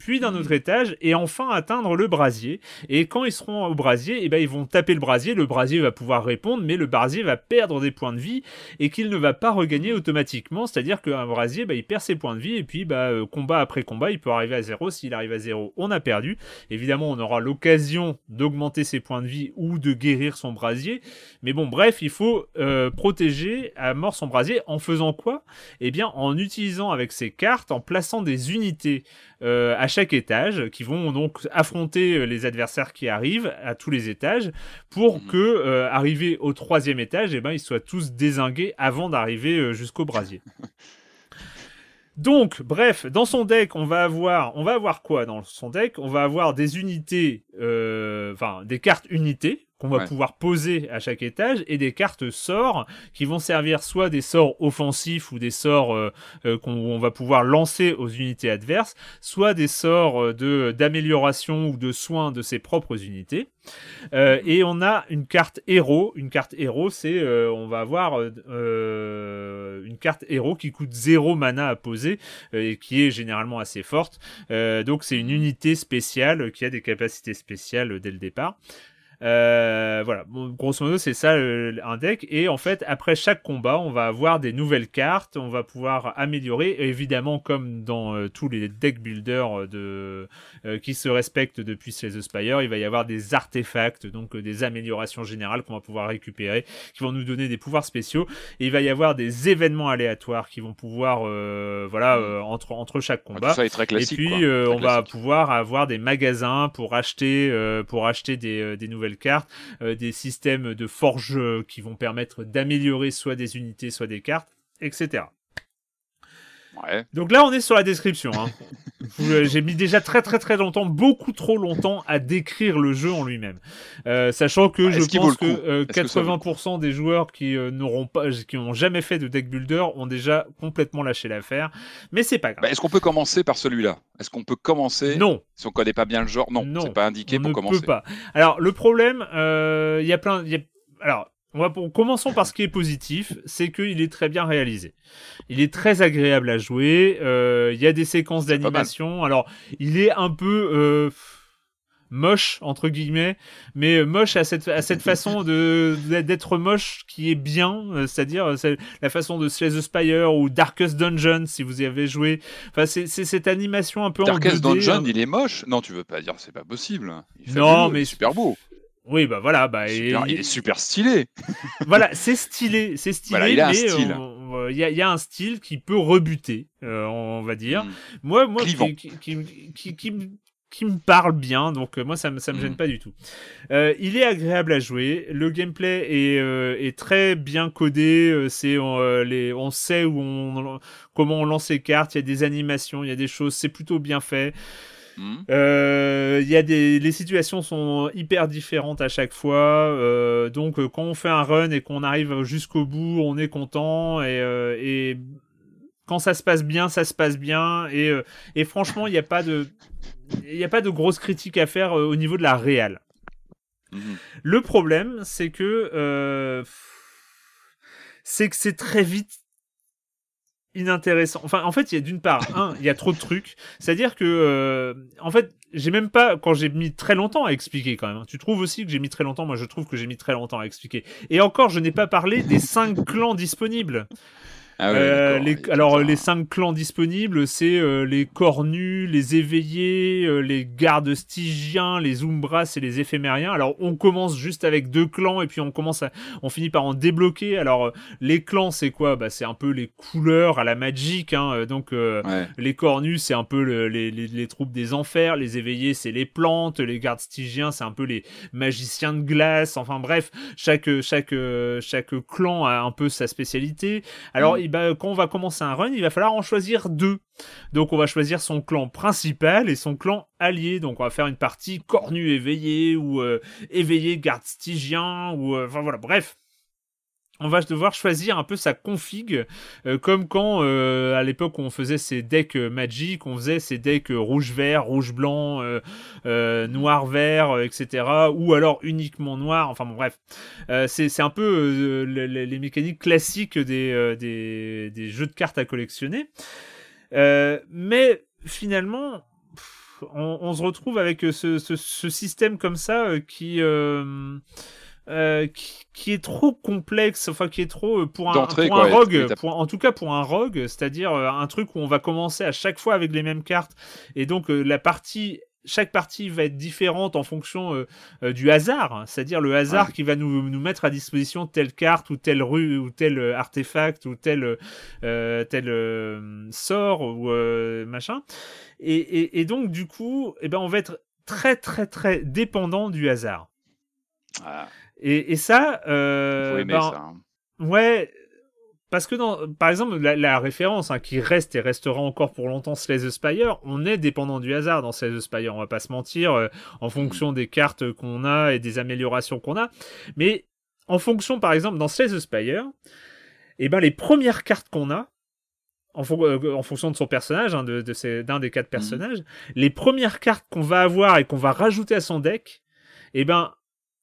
puis d'un autre étage, et enfin atteindre le brasier. Et quand ils seront au brasier, eh ben, ils vont taper le brasier, le brasier va pouvoir répondre, mais le brasier va perdre des points de vie, et qu'il ne va pas regagner automatiquement, c'est-à-dire qu'un brasier, bah, il perd ses points de vie, et puis bah, euh, combat après combat, il peut arriver à zéro, s'il arrive à zéro, on a perdu. Évidemment, on aura l'occasion d'augmenter ses points de vie ou de guérir son brasier, mais bon, bref, il faut euh, protéger à mort son brasier. En faisant quoi? Eh bien, en utilisant avec ses cartes, en plaçant des unités euh, à chaque étage, qui vont donc affronter euh, les adversaires qui arrivent à tous les étages, pour mhm. que, euh, arrivé au troisième étage, eh ben, ils soient tous désingués avant d'arriver jusqu'au brasier. Donc, bref, dans son deck, on va avoir, on va avoir quoi dans son deck? On va avoir des unités, enfin des cartes unités qu'on va pouvoir poser à chaque étage et des cartes sorts qui vont servir soit des sorts offensifs ou des sorts euh, euh, qu'on va pouvoir lancer aux unités adverses, soit des sorts euh, de d'amélioration ou de soins de ses propres unités. et on a une carte héros. Une carte héros, c'est on va avoir une carte héros qui coûte 0 mana à poser et qui est généralement assez forte. donc c'est une unité spéciale qui a des capacités spéciales dès le départ. Euh, voilà, grosso modo, c'est ça un deck. Et en fait, après chaque combat, on va avoir des nouvelles cartes, on va pouvoir améliorer. évidemment, comme dans euh, tous les deck builders de, euh, qui se respectent depuis Slay the Spire, il va y avoir des artefacts, donc des améliorations générales qu'on va pouvoir récupérer, qui vont nous donner des pouvoirs spéciaux. Et il va y avoir des événements aléatoires qui vont pouvoir, voilà, hmm. entre, entre chaque ah, combat. très classique, et puis, on va pouvoir avoir des magasins pour acheter, pour acheter des, des nouvelles cartes, euh, des systèmes de forge qui vont permettre d'améliorer soit des unités, soit des cartes, etc. Donc là, on est sur la description. Hein. Euh, j'ai mis déjà très très très longtemps, beaucoup trop longtemps, à décrire le jeu en lui-même, sachant que je pense que 80% des joueurs qui n'auront pas, qui n'ont jamais fait de deck builder, ont déjà complètement lâché l'affaire. Mais c'est pas grave. Bah, est-ce qu'on peut commencer par celui-là? Est-ce qu'on peut commencer? Non. Si on connaît pas bien le genre, non. non c'est pas indiqué on pour ne commencer. Peut pas. Alors le problème, il y a plein, y a... alors on va commençons par ce qui est positif, c'est qu'il est très bien réalisé. Il est très agréable à jouer. Euh, il y a des séquences d'animation. Alors, il est un peu euh, moche entre guillemets, mais moche à cette à cette façon de d'être moche qui est bien, euh, c'est-à-dire la façon de Slay the Spire ou Darkest Dungeon si vous y avez joué. Enfin, c'est cette animation un peu Darkest en Dungeon, il est moche Non, tu veux pas dire c'est pas possible. non, mais super beau. Oui, bah voilà, bah il est super stylé. voilà, c'est stylé, c'est stylé, il a mais il euh, y, a, y, a un style qui peut rebuter, euh, on va dire. Hmm. Moi, moi, qui, qui, qui, qui, me parle bien, donc euh, moi ça me ça me gêne hmm. pas du tout. il est agréable à jouer, le gameplay est, est très bien codé, c'est les on sait où on comment on lance les cartes, il y a des animations, il y a des choses, c'est plutôt bien fait. Il y a des, les situations sont hyper différentes à chaque fois. donc quand on fait un run et qu'on arrive jusqu'au bout, on est content et, et quand ça se passe bien, ça se passe bien. Et, et franchement, il n'y a pas de il n'y a pas de grosses critiques à faire au niveau de la réal. Mhm. Le problème, c'est que euh, c'est que c'est très vite inintéressant. Enfin, en fait, il y a d'une part, un, il y a trop de trucs. C'est-à-dire que, euh, en fait, j'ai même pas, quand j'ai mis très longtemps à expliquer quand même. Hein. Tu trouves aussi que j'ai mis très longtemps Moi, je trouve que j'ai mis très longtemps à expliquer. Et encore, je n'ai pas parlé des cinq clans disponibles. Ah euh, les, alors les cinq clans disponibles, c'est euh, les cornus, les éveillés, euh, les gardes stygiens, les umbras et les éphémériens. Alors on commence juste avec deux clans et puis on commence à, on finit par en débloquer. Alors les clans c'est quoi? Bah c'est un peu les couleurs à la magique. Hein. Donc les cornus c'est un peu les, les, les, troupes des enfers, les éveillés c'est les plantes, les gardes stygiens c'est un peu les magiciens de glace. Enfin bref, chaque chaque chaque clan a un peu sa spécialité. Alors mm. Bah, quand on va commencer un run, il va falloir en choisir deux. Donc on va choisir son clan principal et son clan allié. Donc on va faire une partie cornu éveillé ou euh, éveillé garde stygien ou euh, enfin voilà, bref on va devoir choisir un peu sa config, euh, comme quand euh, à l'époque on faisait ses decks euh, Magic, on faisait ses decks rouge-vert, rouge-blanc, noir-vert, etc. Ou alors uniquement noir, enfin bon bref. c'est un peu les, mécaniques classiques des, des, jeux de cartes à collectionner. mais finalement, on, se retrouve avec ce, ce système comme ça qui... Euh, qui, est trop complexe, enfin qui est trop euh, pour un, pour un rogue, en tout cas pour un rogue, c'est-à-dire euh, un truc où on va commencer à chaque fois avec les mêmes cartes et donc la partie chaque partie va être différente en fonction du hasard, c'est-à-dire le hasard qui va nous, nous, mettre à disposition telle carte ou telle rue ou tel artefact ou tel, tel sort ou machin. Et, et, donc du coup, eh ben, on va être très très très dépendant du hasard. Ah. Et, ça, euh, ben, ça hein. ouais, parce que dans, par exemple, la, référence hein, qui reste et restera encore pour longtemps Slay the Spire, on est dépendant du hasard dans Slay the Spire, on va pas se mentir, euh, en mm. fonction des cartes qu'on a et des améliorations qu'on a. Mais en fonction, par exemple, dans Slay the Spire, et eh ben, les premières cartes qu'on a, en, euh, en, fonction de son personnage, hein, de, de d'un des quatre mm. personnages, les premières cartes qu'on va avoir et qu'on va rajouter à son deck, et eh ben,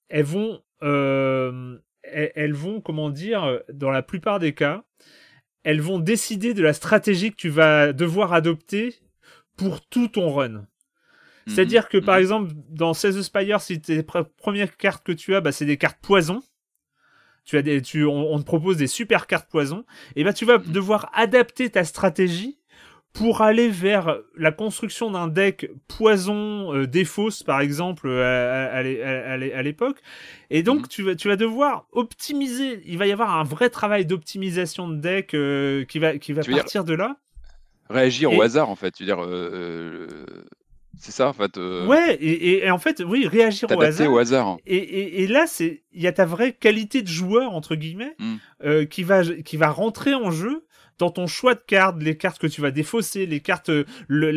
elles vont euh, elles vont, comment dire, dans la plupart des cas, elles vont décider de la stratégie que tu vas devoir adopter pour tout ton run. Mhm. C'est-à-dire que, par mhm. exemple, dans 16 Spire, si tes premières cartes que tu as, bah, c'est des cartes poison. Tu as des, tu, on, te propose des super cartes poison. Et bah, tu vas mhm. devoir adapter ta stratégie pour aller vers la construction d'un deck poison euh, défausse par exemple euh, à, l'époque et donc mhm. tu vas tu vas devoir optimiser il va y avoir un vrai travail d'optimisation de deck euh, qui va qui va partir de là réagir au hasard en fait tu veux dire c'est ça en fait ouais et, en fait oui réagir au hasard, au hasard. Et, là c'est il y a ta vraie qualité de joueur entre guillemets mm. qui va qui va rentrer en jeu dans ton choix de cartes, les cartes que tu vas défausser, les cartes, le,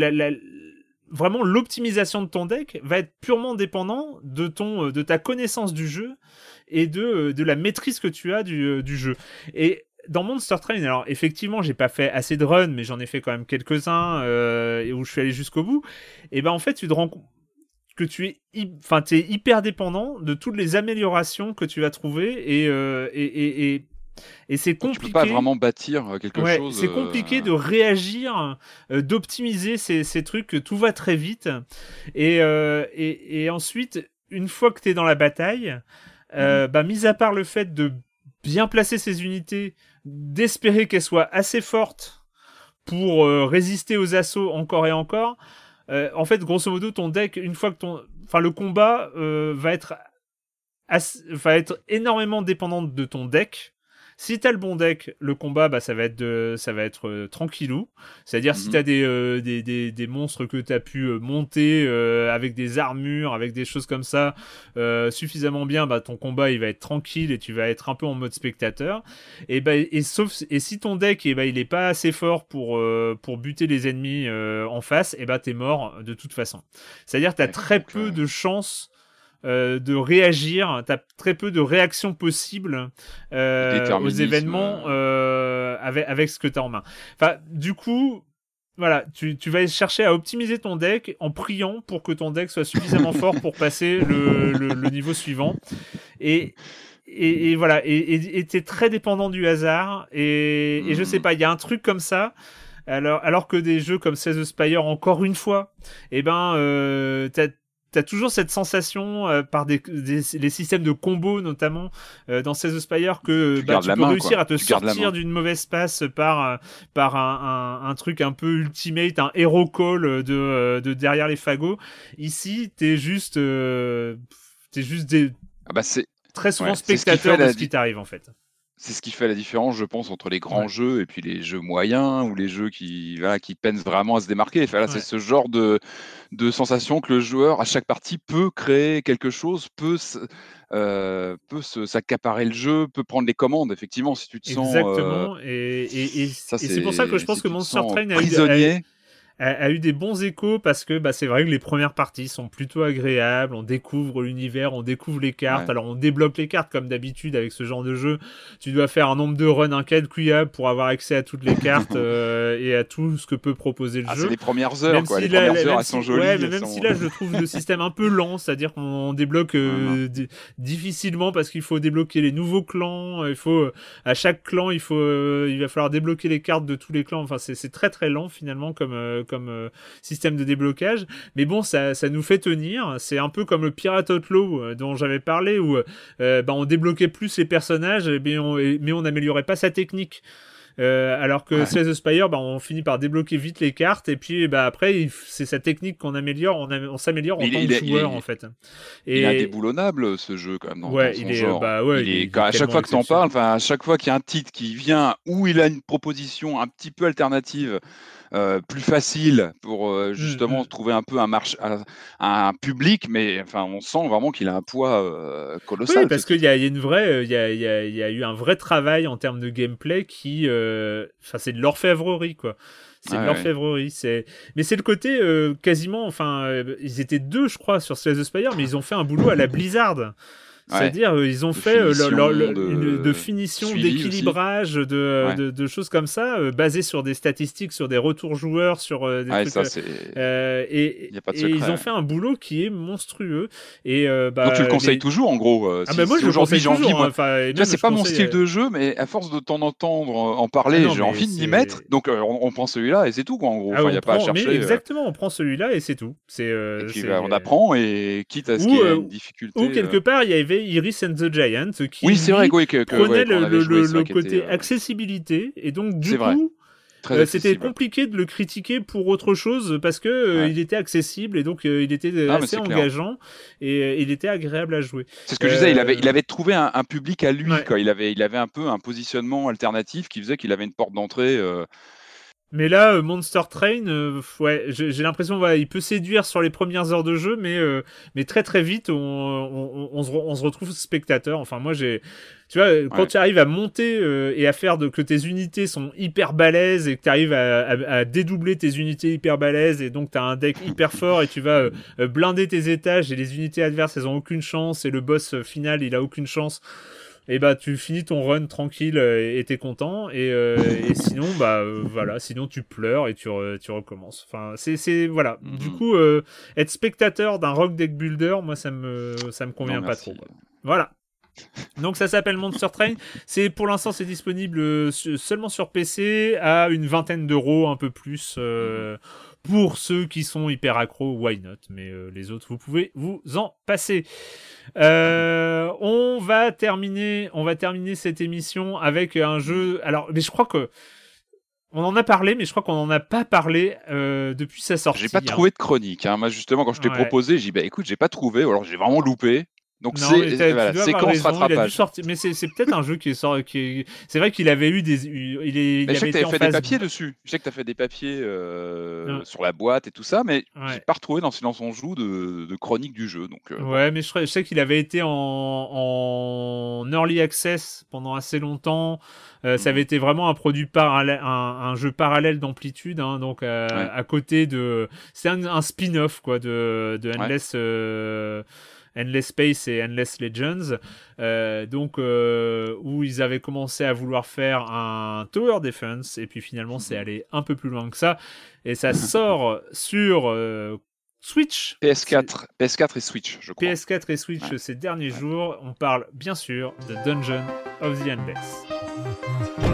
vraiment l'optimisation de ton deck va être purement dépendant de ton, euh, de ta connaissance du jeu et de, euh, de la maîtrise que tu as du, euh, du jeu. Et dans Monster Train, alors effectivement, j'ai pas fait assez de runs, mais j'en ai fait quand même quelques-uns euh, où je suis allé jusqu'au bout. Et ben en fait, tu te rends compte que tu es, enfin, es hyper dépendant de toutes les améliorations que tu vas trouver et, et, et, et et c'est compliqué. Tu peux pas vraiment bâtir euh, quelque chose. C'est compliqué euh, de réagir, euh, d'optimiser ces, ces, trucs. Tout va très vite. Et, et, et, ensuite, une fois que tu es dans la bataille, mhm. bah, mis à part le fait de bien placer ces unités, d'espérer qu'elles soient assez fortes pour résister aux assauts encore et encore. en fait, grosso modo, ton deck, une fois que ton, enfin, le combat va être va être énormément dépendant de ton deck Si t'as le bon deck, le combat, bah, ça va être, de, ça va être euh, tranquillou. C'est-à-dire, si mhm. t'as des, euh, des, des, des, monstres que t'as pu euh, monter avec des armures, avec des choses comme ça, suffisamment bien, bah, ton combat, il va être tranquille et tu vas être un peu en mode spectateur. Et, bah, et, sauf, et si ton deck, et eh bah, il est pas assez fort pour, pour buter les ennemis en face, et bah, t'es mort de toute façon. C'est-à-dire, t'as très peu de chances euh, de réagir, tu as très peu de réactions possibles euh, aux événements euh, avec, avec ce que tu as en main. Enfin, du coup, voilà, tu, tu, vas chercher à optimiser ton deck en priant pour que ton deck soit suffisamment fort pour passer le, le, niveau suivant. Et, et, voilà, et tu es très dépendant du hasard. Et, et je sais hmm. pas, il y a un truc comme ça. Alors, alors que des jeux comme Seize Spire, encore une fois, eh ben, euh, t'as toujours cette sensation euh, par des, les systèmes de combos notamment euh, dans Seize Spire que tu, bah, peux réussir à te sortir d'une mauvaise passe par euh, par un, un, truc un peu ultimate, un hero call de, de derrière les fagots. Ici, t'es juste t'es juste des ah bah c'est très souvent spectateur de ce qui t'arrive en fait c'est ce qui fait la différence, je pense, entre les grands jeux et puis les jeux moyens ou les jeux qui, voilà, qui peinent vraiment à se démarquer. Enfin, C'est ce genre de, de sensation que le joueur, à chaque partie, peut créer quelque chose, peut, euh, peut s'accaparer le jeu, peut prendre les commandes, effectivement, si tu te sens. Exactement. Euh, et, et, c'est pour ça que je pense que Monster Train a, prisonnier a, eu des bons échos parce que bah, c'est vrai que les premières parties sont plutôt agréables. On découvre l'univers, on découvre les cartes. Alors on débloque les cartes comme d'habitude avec ce genre de jeu. Tu dois faire un nombre de runs incalculable pour avoir accès à toutes les cartes euh, et à tout ce que peut proposer le ah, jeu. C'est les premières heures, quoi. les premières heures, elles sont jolies. Ouais, mais même si là, je trouve le système un peu lent, c'est-à-dire qu'on débloque euh, difficilement parce qu'il faut débloquer les nouveaux clans. Il faut à chaque clan, il faut, euh, il va falloir débloquer les cartes de tous les clans. Enfin, c'est très très lent finalement comme comme euh, système de déblocage. Mais bon, ça, ça nous fait tenir. C'est un peu comme le Pirate Outlaw euh, dont j'avais parlé, où euh, bah, on débloquait plus les personnages, mais on, mais n'améliorait pas sa technique. alors que ouais. the Spire, bah, on finit par débloquer vite les cartes et puis bah, après c'est sa technique qu'on améliore, on, s'améliore en tant que joueur en fait. Et... Il est indéboulonnable ce jeu quand même. ouais, il est, Bah, ouais, il est, à chaque fois que tu en parles, à chaque fois qu'il y a un titre qui vient où il a une proposition un petit peu alternative euh, plus facile pour euh, mmh, justement mmh. trouver un peu un, marche, un, public, mais enfin, on sent vraiment qu'il a un poids euh, colossal. Oui, parce qu'il y, a une vraie, il y a, y, a, y a, eu un vrai travail en termes de gameplay qui, enfin, c'est de l'orfèvrerie, quoi. C'est de l'orfèvrerie. C'est, mais c'est le côté quasiment, enfin, ils étaient deux, je crois, sur Slay the Spire, mais ils ont fait un boulot à la Blizzard. C'est-à-dire, euh, ils ont fait euh, leur, de, finition, d'équilibrage, de, de, choses comme ça, euh, basées sur des statistiques, sur des retours joueurs, sur des trucs. Ça, et, ils ont fait un boulot qui est monstrueux. Et, bah, Donc tu le conseilles toujours, en gros. ah bah moi, je aujourd'hui, j'ai envie. Moi, c'est pas mon style de jeu, mais à force de t'en entendre en parler, ah j'ai envie de m'y mettre. Donc on, prend celui-là et c'est tout, quoi, en gros. Ah, il n'y a pas à chercher. Exactement, on prend celui-là et c'est tout. Bah, on apprend et quitte à ce qu'il y ait une difficulté. Ou quelque part, il y avait Iris and the Giant qui oui, c'est vrai, que, prenait le, côté euh, accessibilité et donc du coup euh, c'était compliqué de le critiquer pour autre chose parce que euh, il était accessible et donc il était ah, assez engageant et il était agréable à jouer. C'est ce que je disais, il avait, il avait trouvé un, public à lui. Quoi. Il, avait, il avait un peu un positionnement alternatif qui faisait qu'il avait une porte d'entrée. Mais là, euh, Monster Train, euh, ouais, j'ai l'impression, voilà, il peut séduire sur les premières heures de jeu, mais, euh, mais très très vite, on, on, on, se, on, se, retrouve spectateur. Enfin, moi, j'ai, tu vois, quand tu arrives à monter et à faire de, que tes unités sont hyper balèzes et que tu arrives à, à, dédoubler tes unités hyper balèzes et donc tu as un deck hyper fort et tu vas blinder tes étages et les unités adverses, elles ont aucune chance et le boss final, il a aucune chance et bah tu finis ton run tranquille euh, et t'es content et, euh, et, sinon bah euh, voilà sinon tu pleures et tu, tu recommences enfin c'est voilà du mhm. coup être spectateur d'un rock deck builder moi ça me ça me convient pas trop voilà donc ça s'appelle Monster Train. C'est pour l'instant c'est disponible seulement sur PC à une vingtaine d'euros un peu plus. Mhm pour ceux qui sont hyper accros, why not? Mais euh, les autres, vous pouvez vous en passer. Euh, on va terminer, on va terminer cette émission avec un jeu. Alors, mais je crois que on en a parlé, mais je crois qu'on n'en a pas parlé euh, depuis sa sortie. J'ai pas trouvé de chronique. Hein. Moi, justement, quand je t'ai proposé, j'ai dit bah écoute, j'ai pas trouvé, alors j'ai vraiment loupé. Donc c'est voilà, séquence rattrapage. Sortir, mais c'est peut-être un jeu qui est sorti. Qui... C'est vrai qu'il avait eu des. Il, est, il je sais que tu fait des papiers dessus. Je sais que tu as fait des papiers euh, sur la boîte et tout ça, mais ouais. j'ai pas retrouvé dans Silence on joue de, de chronique du jeu. Donc, euh, ouais, mais je, sais qu'il avait été en, en, early access pendant assez longtemps. Euh, ça mhm. avait été vraiment un produit parallèle, un, jeu parallèle d'amplitude, hein, donc à côté de. C'est un, un spin-off quoi de, de Endless. Endless Space et Endless Legends, euh, donc euh, où ils avaient commencé à vouloir faire un Tower Defense et puis finalement c'est mhm. allé un peu plus loin que ça et ça sort sur euh, Switch. PS4, PS4 et Switch, je crois. PS4 et Switch ces derniers jours. On parle bien sûr de Dungeon of the Endless.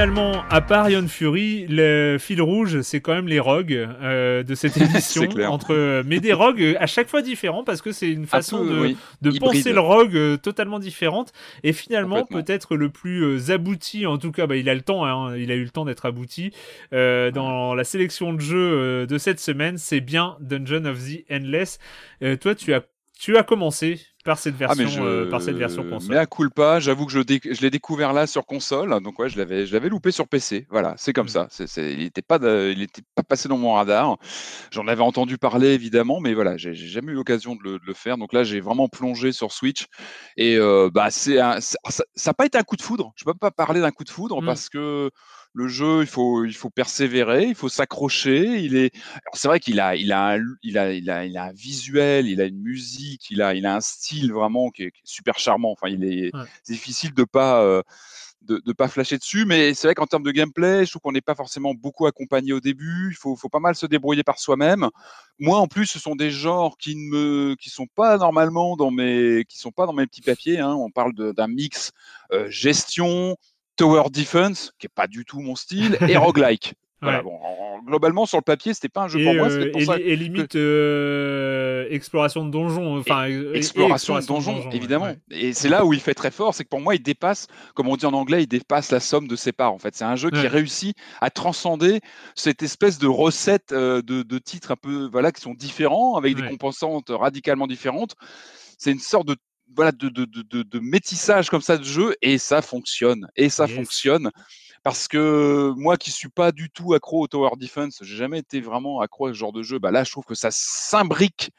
Finalement, à part Ion Fury, le fil rouge, c'est quand même les rogues euh, de cette édition. entre, mais des rogues à chaque fois différents parce que c'est une façon de, de penser le rogue euh, totalement différente. Et finalement, peut-être le plus euh, abouti, en tout cas, bah, il a le temps, hein, il a eu le temps d'être abouti dans la sélection de jeux de cette semaine, c'est bien Dungeon of the Endless. toi, tu as tu as commencé par cette ah, version, euh, par cette version console. Mais à pas j'avoue que je, je l'ai découvert là sur console, donc ouais, je l'avais, je l'avais loupé sur PC. Voilà, c'est comme mm. ça. il n'était pas, il était pas passé dans mon radar. J'en avais entendu parler évidemment, mais voilà, j'ai, jamais eu l'occasion de le, faire. Donc là, j'ai vraiment plongé sur Switch et euh, bah c'est, ça n'a pas été un coup de foudre. Je peux pas parler d'un coup de foudre mm. parce que le jeu, il faut, il faut persévérer, il faut s'accrocher. Il est, c'est vrai qu'il a, il a, un, il a, il a, il a un visuel, il a une musique, il a, il a un style vraiment qui est, super charmant. Enfin, il est, difficile de pas, euh, de, de, pas flasher dessus, mais c'est vrai qu'en termes de gameplay, je trouve qu'on n'est pas forcément beaucoup accompagné au début. Il faut, faut pas mal se débrouiller par soi-même. Moi, en plus, ce sont des genres qui ne me, qui sont pas normalement dans mes, qui sont pas dans mes petits papiers. Hein. On parle d'un mix euh, gestion, Tower Defense, qui est pas du tout mon style, et roguelike. Voilà, bon, globalement sur le papier, c'était pas un jeu pour moi. Euh, pour et, ça et, limite euh, exploration de donjons, enfin exploration, de donjons, évidemment. Et c'est là où il fait très fort, c'est que pour moi, il dépasse, comme on dit en anglais, il dépasse la somme de ses parts. En fait, c'est un jeu qui réussit à transcender cette espèce de recette euh, de, de, titres un peu, voilà, qui sont différents avec des composantes radicalement différentes. C'est une sorte de voilà, de, de, de, de, métissage comme ça de jeu et ça fonctionne. Et ça fonctionne parce que moi qui suis pas du tout accro au tower defense, j'ai jamais été vraiment accro à ce genre de jeu. Bah là, je trouve que ça s'imbrique,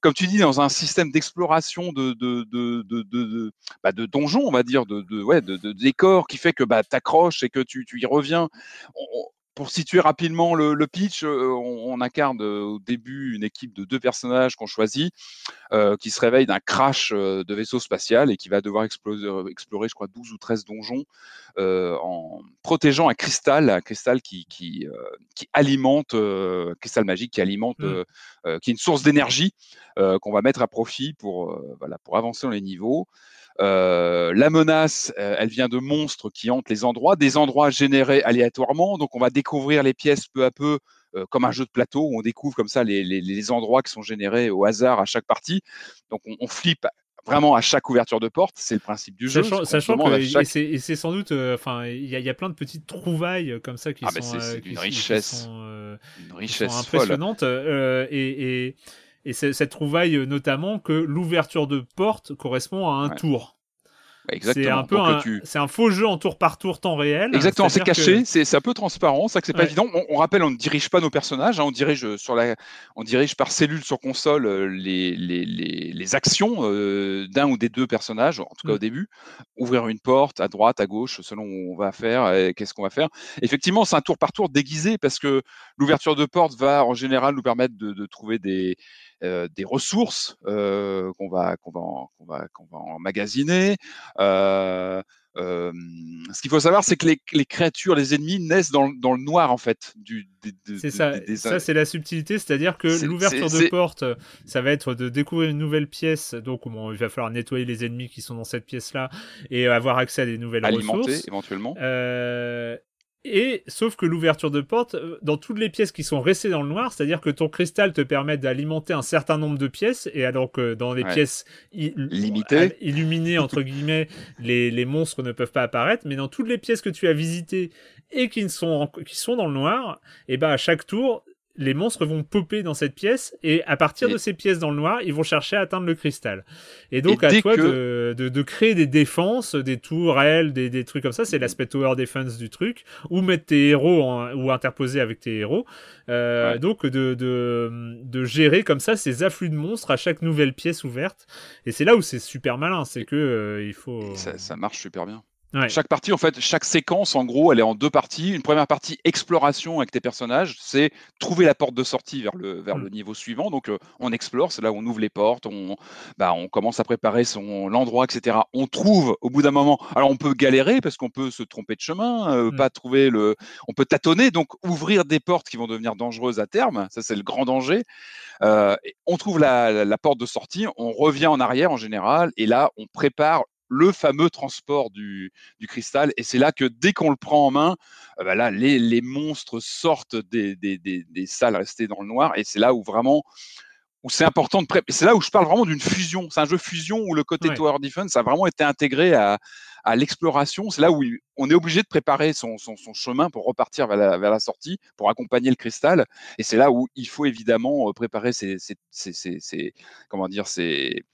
comme tu dis, dans un système d'exploration de de de de, de, bah de donjons, on va dire, de, de ouais, de, de décor qui fait que bah t'accroches et que tu, tu y reviens pour situer rapidement le, pitch, euh, on, incarne euh, au début une équipe de deux personnages qu'on choisit, euh, qui se réveille d'un crash de vaisseau spatial et qui va devoir explorer, explorer je crois, 12 ou 13 donjons en protégeant un cristal, un cristal qui, qui, qui alimente, cristal magique qui alimente, mmh. qui est une source d'énergie qu'on va mettre à profit pour, voilà, pour avancer dans les niveaux. Euh, la menace, euh, elle vient de monstres qui hantent les endroits, des endroits générés aléatoirement. Donc, on va découvrir les pièces peu à peu, euh, comme un jeu de plateau où on découvre comme ça les, endroits qui sont générés au hasard à chaque partie. Donc, on, flippe vraiment à chaque ouverture de porte, c'est le principe du jeu. Sachant, que c'est sans doute, enfin, il y, a plein de petites trouvailles comme ça qui ah, sont, richesse, une richesse impressionnante. et et cette trouvaille euh, notamment que l'ouverture de porte correspond à un tour. C'est un peu un, c'est un faux jeu en tour par tour temps réel. Exactement, c'est caché, c'est un peu transparent, ça que c'est pas évident. On, rappelle, on ne dirige pas nos personnages, hein, on dirige euh, sur la, on dirige par cellule sur console euh, les, les, les, les actions euh, d'un ou des deux personnages, en tout cas au mm. début. Ouvrir une porte à droite, à gauche, selon où on va faire, qu'est-ce qu'on va faire. Effectivement, c'est un tour par tour déguisé parce que l'ouverture de porte va en général nous permettre de, de trouver des des ressources qu'on va qu'on va qu'on va qu'on va emmagasiner. Euh, ce qu'il faut savoir, c'est que les, créatures, les ennemis naissent dans, le noir en fait. c'est ça. ça, c'est la subtilité, c'est-à-dire que l'ouverture de porte, ça va être de découvrir une nouvelle pièce. Donc, il va falloir nettoyer les ennemis qui sont dans cette pièce-là et avoir accès à des nouvelles Alimenter, ressources. éventuellement. Et sauf que l'ouverture de porte, euh, dans toutes les pièces qui sont restées dans le noir, c'est-à-dire que ton cristal te permet d'alimenter un certain nombre de pièces, et alors que dans les pièces limitées, illuminées entre guillemets, les, les, monstres ne peuvent pas apparaître, mais dans toutes les pièces que tu as visitées et qui sont qui sont dans le noir, et ben à chaque tour, les monstres vont popper dans cette pièce et à partir de ces pièces dans le noir, ils vont chercher à atteindre le cristal. Et donc à toi de, de, créer des défenses, des tourelles, des, des trucs comme ça, c'est l'aspect tower defense du truc, ou mettre tes héros ou interposer avec tes héros. Euh, donc de, de, de, gérer comme ça ces afflux de monstres à chaque nouvelle pièce ouverte. Et c'est là où c'est super malin, c'est que euh, il faut. Ça, ça marche super bien. Chaque partie, en fait, chaque séquence, en gros, elle est en deux parties. Une première partie, exploration avec tes personnages, c'est trouver la porte de sortie vers le, vers le mm. niveau suivant. Donc, euh, on explore, c'est là où on ouvre les portes, on, bah, on commence à préparer son l'endroit, etc. On trouve, au bout d'un moment, alors on peut galérer parce qu'on peut se tromper de chemin, euh, mm. pas trouver le, on peut tâtonner, donc ouvrir des portes qui vont devenir dangereuses à terme. Ça, c'est le grand danger. Euh, on trouve la, la porte de sortie, on revient en arrière en général, et là, on prépare le fameux transport du, cristal. Et c'est là que dès qu'on le prend en main, euh, bah là, les, monstres sortent des, des, salles restées dans le noir. Et c'est là où vraiment où c'est important de c'est là où je parle vraiment d'une fusion. C'est un jeu fusion où le côté Tower Defense a vraiment été intégré à, à l'exploration. C'est là où on est obligé de préparer son, chemin pour repartir vers la, sortie, pour accompagner le cristal. Et c'est là où il faut évidemment euh, préparer ses, comment dire, ses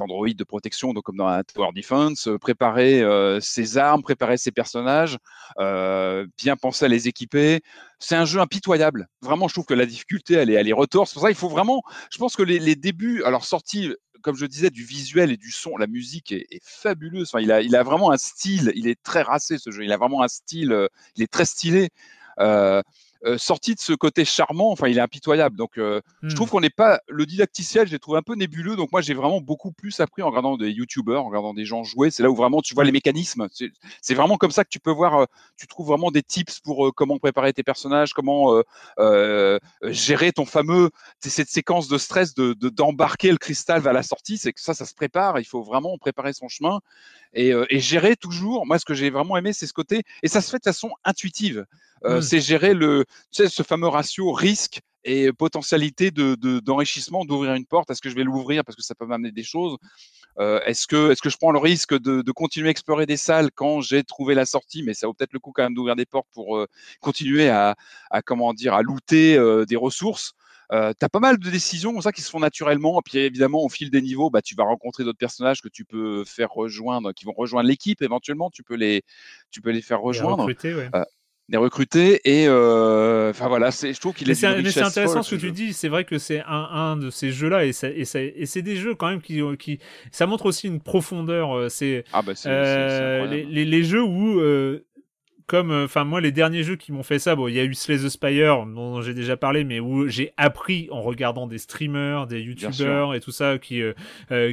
androïdes de protection, donc comme dans un Tower Defense, euh, préparer euh, ses armes, préparer ses personnages, bien penser à les équiper. C'est un jeu impitoyable. Vraiment, je trouve que la difficulté, elle est, elle est retors. C'est pour ça qu'il faut vraiment, je pense que les, les débuts, alors sortis comme je disais, du visuel et du son. La musique est, fabuleuse. Enfin, il, a, il a vraiment un style. Il est très racé ce jeu. Il a vraiment un style. Euh, il est très stylé. Euh, euh, sorti de ce côté charmant, enfin, il est impitoyable. Donc, euh, je trouve hmm. qu'on n'est pas. Le didacticiel, je l'ai trouvé un peu nébuleux. Donc, moi, j'ai vraiment beaucoup plus appris en regardant des YouTubers, en regardant des gens jouer. C'est là où vraiment tu vois les mécanismes. C'est vraiment comme ça que tu peux voir. Euh, tu trouves vraiment des tips pour comment préparer tes personnages, comment gérer ton fameux. Cette séquence de stress de d'embarquer le cristal vers la sortie. C'est que ça, ça se prépare. Il faut vraiment préparer son chemin et, et gérer toujours. Moi, ce que j'ai vraiment aimé, c'est ce côté. Et ça se fait de façon intuitive. Euh, mmh. C'est gérer le, tu sais, ce fameux ratio risque et potentialité de, d'enrichissement d'ouvrir une porte. Est-ce que je vais l'ouvrir parce que ça peut m'amener des choses? Euh, Est-ce que, est-ce que je prends le risque de, de, continuer à explorer des salles quand j'ai trouvé la sortie? Mais ça vaut peut-être le coup quand même d'ouvrir des portes pour euh, continuer à, à, comment dire, à looter des ressources. Euh, tu as pas mal de décisions comme ça qui se font naturellement. Et puis évidemment, au fil des niveaux, bah, tu vas rencontrer d'autres personnages que tu peux faire rejoindre, qui vont rejoindre l'équipe éventuellement. Tu peux les, tu peux les faire rejoindre. Les ouais des recrutés et euh, enfin voilà c'est je trouve qu'il est mais c'est intéressant ce que tu dis c'est vrai que c'est un, un de ces jeux là et, ça, et, ça, et c'est des jeux quand même qui, qui ça montre aussi une profondeur euh, c'est ah bah euh, les, les, jeux où euh, comme enfin moi les derniers jeux qui m'ont fait ça bon il y a eu Slay the Spire dont j'ai déjà parlé mais où j'ai appris en regardant des streamers des youtubeurs et tout ça qui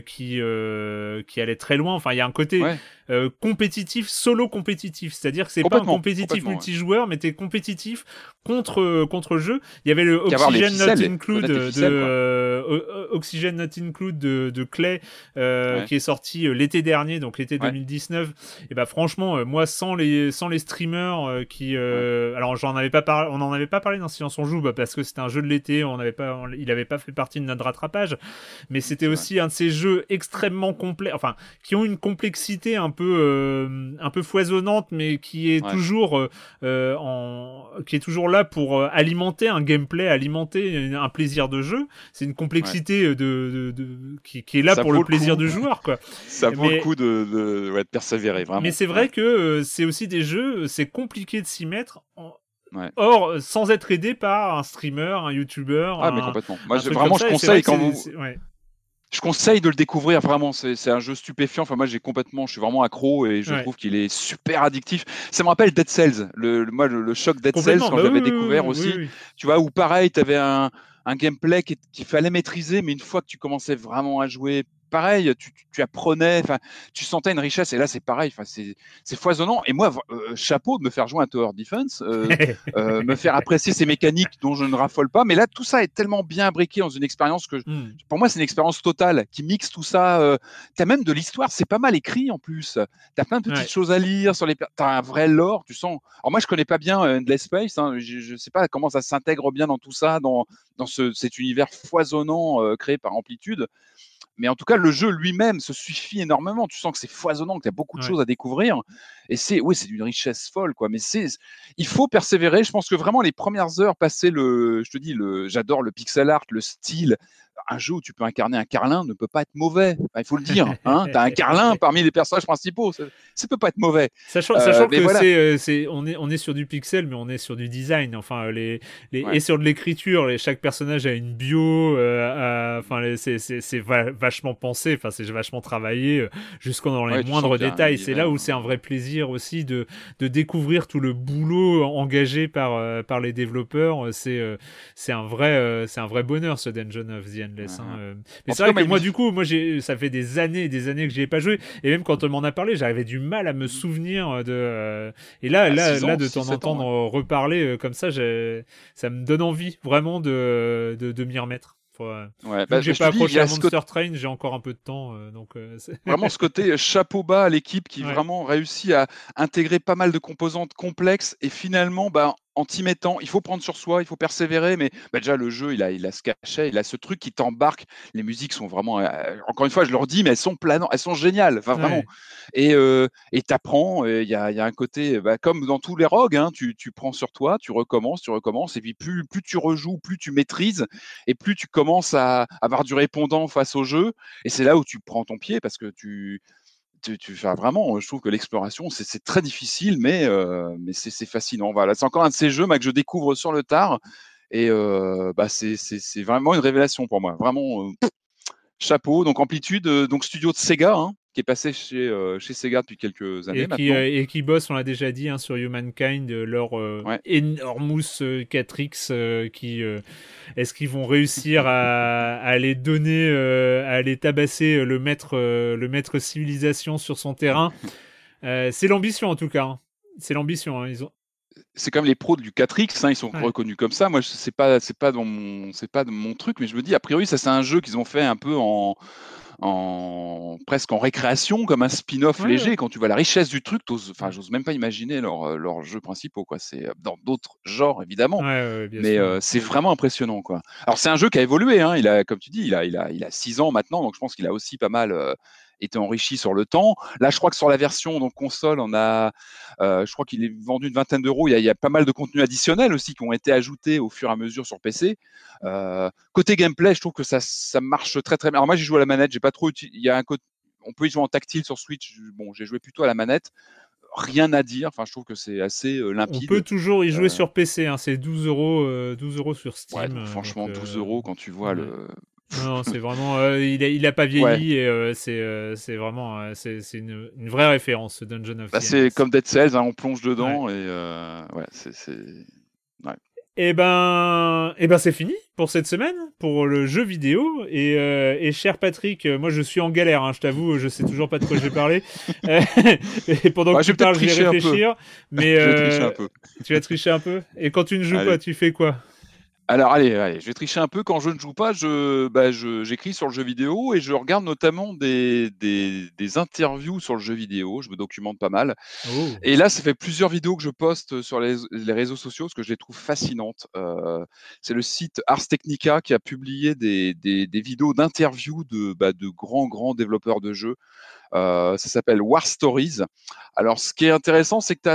qui qui allaient très loin. Enfin il y a un côté euh, compétitif, solo compétitif. C'est-à-dire que c'est pas un compétitif multijoueur, mais t'es compétitif contre euh, contre jeu. Il y avait le Oxygen Not Include de euh, Oxygen Not Include de, de Clay qui est sorti l'été dernier, donc l'été 2019. Et bah franchement, moi sans les sans les streamers qui, alors j'en avais pas parlé, on en avait pas parlé dans Silence on joue, bah, parce que c'était un jeu de l'été, on avait pas, il avait pas fait partie de notre rattrapage, mais c'était aussi un de ces jeux extrêmement complets, enfin qui ont une complexité un peu euh, un peu foisonnante mais qui est toujours euh, euh, en qui est toujours là pour alimenter un gameplay alimenter un plaisir de jeu. C'est une complexité de, qui, est là pour le, plaisir du joueur quoi. Ça vaut le coup de, de, persévérer vraiment. mais c'est vrai que c'est aussi des jeux c'est compliqué de s'y mettre Or, sans être aidé par un streamer, un YouTuber. Ah, mais complètement. Moi, vraiment, je conseille quand vous je conseille de le découvrir vraiment. C'est un jeu stupéfiant. Enfin, moi, j'ai complètement, je suis vraiment accro et je trouve qu'il est super addictif. Ça me rappelle Dead Cells. Le, moi, le, choc Dead Cells quand bah j'avais découvert aussi. Tu vois, où pareil, tu avais un, un gameplay qu'il fallait maîtriser, mais une fois que tu commençais vraiment à jouer pareil, tu, apprenais, enfin, tu sentais une richesse. Et là, c'est pareil, enfin, c'est foisonnant. Et moi, euh, chapeau de me faire jouer un Tower Defense, euh, euh, me faire apprécier ces mécaniques dont je ne raffole pas. Mais là, tout ça est tellement bien imbriqué dans une expérience que, hmm. pour moi, c'est une expérience totale qui mixe tout ça. tu as même de l'histoire, c'est pas mal écrit en plus. Tu as plein de petites choses à lire sur les. Tu as un vrai lore, tu sens. Alors, moi, je connais pas bien Endless Space. Hein, je, ne sais pas comment ça s'intègre bien dans tout ça, dans, dans ce, cet univers foisonnant créé par Amplitude. Mais en tout cas, le jeu lui-même se suffit énormément. Tu sens que c'est foisonnant, qu'il y a beaucoup de choses à découvrir. Et c'est, oui, c'est d'une richesse folle, quoi. Mais c'est, il faut persévérer. Je pense que vraiment les premières heures passées, le, je te dis, le, j'adore le pixel art, le style, un jeu où tu peux incarner un Carlin ne peut pas être mauvais. il faut le dire. Hein tu as un Carlin parmi les personnages principaux. Ça ne peut pas être mauvais. Sachant, euh, que euh, c'est, on, est, on est sur du pixel, mais on est sur du design. Enfin, les, les Et sur de l'écriture. chaque personnage a une bio. Euh, enfin, c'est, vachement pensé. Enfin, c'est vachement travaillé jusqu'en dans les moindres détails. C'est là où c'est un vrai plaisir aussi de, de découvrir tout le boulot engagé par, par les développeurs. C'est, c'est, un vrai, c'est un vrai bonheur ce Dungeon of the Hein, euh. Mais c'est vrai que moi, du coup, moi, j'ai, ça fait des années et des années que j'y ai pas joué. Et même quand on m'en a parlé, j'avais du mal à me souvenir de. Euh, et là, là, là, de t'en entendre reparler euh, comme ça, ça me donne envie vraiment de, de, de m'y remettre. Ouais, bah, j'ai pas accroché à Monster Train, j'ai encore un peu de temps. donc, vraiment ce côté chapeau bas à l'équipe qui vraiment réussit à intégrer pas mal de composantes complexes et finalement, bah, en t'y mettant, il faut prendre sur soi, il faut persévérer, mais bah, déjà le jeu, il a, il a ce cachet, il a ce truc qui t'embarque. Les musiques sont vraiment, euh, encore une fois, je leur dis, mais elles sont planantes, elles sont géniales, enfin vraiment. Et euh, t'apprends, il y a, y a, un côté, bah, comme dans tous les rogues, hein, tu, tu, prends sur toi, tu recommences, tu recommences, et puis plus, plus tu rejoues, plus tu maîtrises, et plus tu commences à avoir du répondant face au jeu. Et c'est là où tu prends ton pied parce que tu tu, vraiment, je trouve que l'exploration, c'est très difficile, mais, euh, c'est fascinant. Voilà, c'est encore un de ces jeux que je découvre sur le tard. Et euh, bah, c'est vraiment une révélation pour moi. Vraiment, euh, chapeau. Donc, Amplitude, donc studio de Sega, hein, qui est passé chez, euh, chez Sega depuis quelques années et qui, euh, et qui bosse, on l'a déjà dit, hein, sur Humankind, euh, leur ouais. Enormous 4X, qui est-ce qu'ils vont réussir à, à les donner, à aller tabasser le maître, le maître civilisation sur son terrain? C'est l'ambition en tout cas. Hein. C'est l'ambition. Hein. Ils ont, c'est comme les pros du 4X, hein, ils sont reconnus comme ça. Moi, c'est pas, c'est pas dans mon, c'est pas mon truc, mais je me dis a priori, ça c'est un jeu qu'ils ont fait un peu en, en presque en récréation, comme un spin-off léger. Quand tu vois la richesse du truc, enfin, j'ose même pas imaginer leurs euh, leur jeux principaux. Quoi. C'est euh, dans d'autres genres évidemment, mais euh, c'est vraiment impressionnant. Quoi. Alors c'est un jeu qui a évolué. Hein. Il a, comme tu dis, il a, il a, il a six ans maintenant, donc je pense qu'il a aussi pas mal été enrichi sur le temps. Là, je crois que sur la version donc console, on a, euh, je crois qu'il est vendu une vingtaine d'euros. Il, y a pas mal de contenus additionnels aussi qui ont été ajoutés au fur et à mesure sur PC. Euh, côté gameplay, je trouve que ça, ça marche très très bien. Alors moi, j'ai joué à la manette, j'ai pas trop. Il y a un côté, on peut y jouer en tactile sur Switch. Bon, j'ai joué plutôt à la manette rien à dire. Enfin, je trouve que c'est assez euh, limpide. On peut toujours y jouer sur PC. Hein. C'est 12 euros, 12 euros sur Steam. franchement, 12 euros quand tu vois le, non, c'est vraiment. Euh, il, a, il a pas vieilli et euh, c'est, euh, c'est vraiment. c'est, c'est une, une, vraie référence, ce Dungeon of bah, C'est comme Dead Cells, hein, on plonge dedans et ouais, c'est. c'est... Et eh ben, et eh ben c'est fini pour cette semaine, pour le jeu vidéo. Et, et cher Patrick, moi je suis en galère, hein, je t'avoue, je sais toujours pas de quoi je vais parler. et pendant que tu parles, je vais réfléchir. Mais je vais tricher un peu. Tu vas tricher un peu. Et quand tu ne joues pas, tu fais quoi? Alors allez, allez, je vais tricher un peu. Quand je ne joue pas, je, bah, j'écris sur le jeu vidéo et je regarde notamment des, des, des, interviews sur le jeu vidéo. Je me documente pas mal. Oh. Et là, ça fait plusieurs vidéos que je poste sur les, les réseaux sociaux parce que je les trouve fascinantes. Euh, c'est le site Ars Technica qui a publié des, des, des vidéos d'interviews de, bah, de grands, grands développeurs de jeux. Euh, ça s'appelle War Stories. Alors, ce qui est intéressant, c'est que tu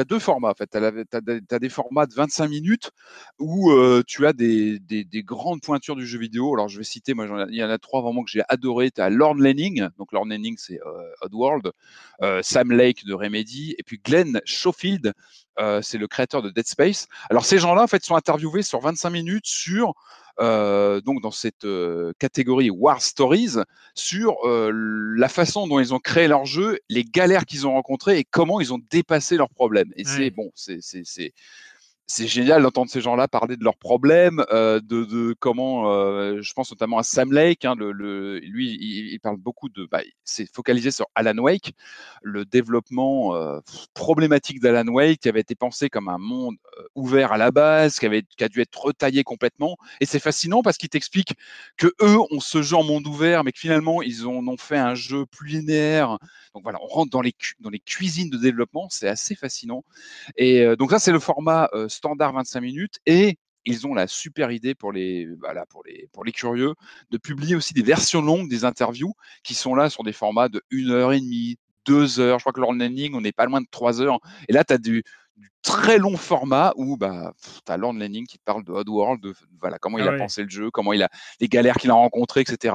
as, deux formats. En fait. Tu as, des formats de 25 minutes où euh, tu as des, des, des, grandes pointures du jeu vidéo. Alors, je vais citer, moi, il y en a trois vraiment que j'ai adoré. Tu as Lorne Lanning. Donc, Lorne Lanning, c'est euh, Oddworld. Euh, Sam Lake de Remedy. Et puis, Glenn Schofield, euh, c'est le créateur de Dead Space. Alors, ces gens-là, en fait, sont interviewés sur 25 minutes sur euh, donc dans cette euh, catégorie War Stories sur euh, la façon dont ils ont créé leur jeu, les galères qu'ils ont rencontrées et comment ils ont dépassé leurs problèmes. Et c'est bon, c'est c'est génial d'entendre ces gens-là parler de leurs problèmes, euh, de, de, comment, euh, je pense notamment à Sam Lake, hein, le, le, lui, il, il, parle beaucoup de, bah, c'est focalisé sur Alan Wake, le développement euh, problématique d'Alan Wake qui avait été pensé comme un monde ouvert à la base, qui, avait, qui a dû être retaillé complètement. Et c'est fascinant parce qu'il t'explique que eux ont ce genre monde ouvert, mais que finalement ils ont, ont fait un jeu plus linéaire. Donc voilà, on rentre dans les, dans les cuisines de développement, c'est assez fascinant. Et euh, donc ça, c'est le format standard 25 minutes et ils ont la super idée pour les, voilà, pour les, pour les curieux de publier aussi des versions longues des interviews qui sont là sur des formats de 1 heure et demie, 2 heures. Je crois que leur landing, on n'est pas loin de 3 heures. Et là, tu as du, du, très long format où bah, tu as Lord Lanning qui te parle de Oddworld, de voilà, comment il ah a pensé le jeu, comment il a les galères qu'il a rencontrées, etc.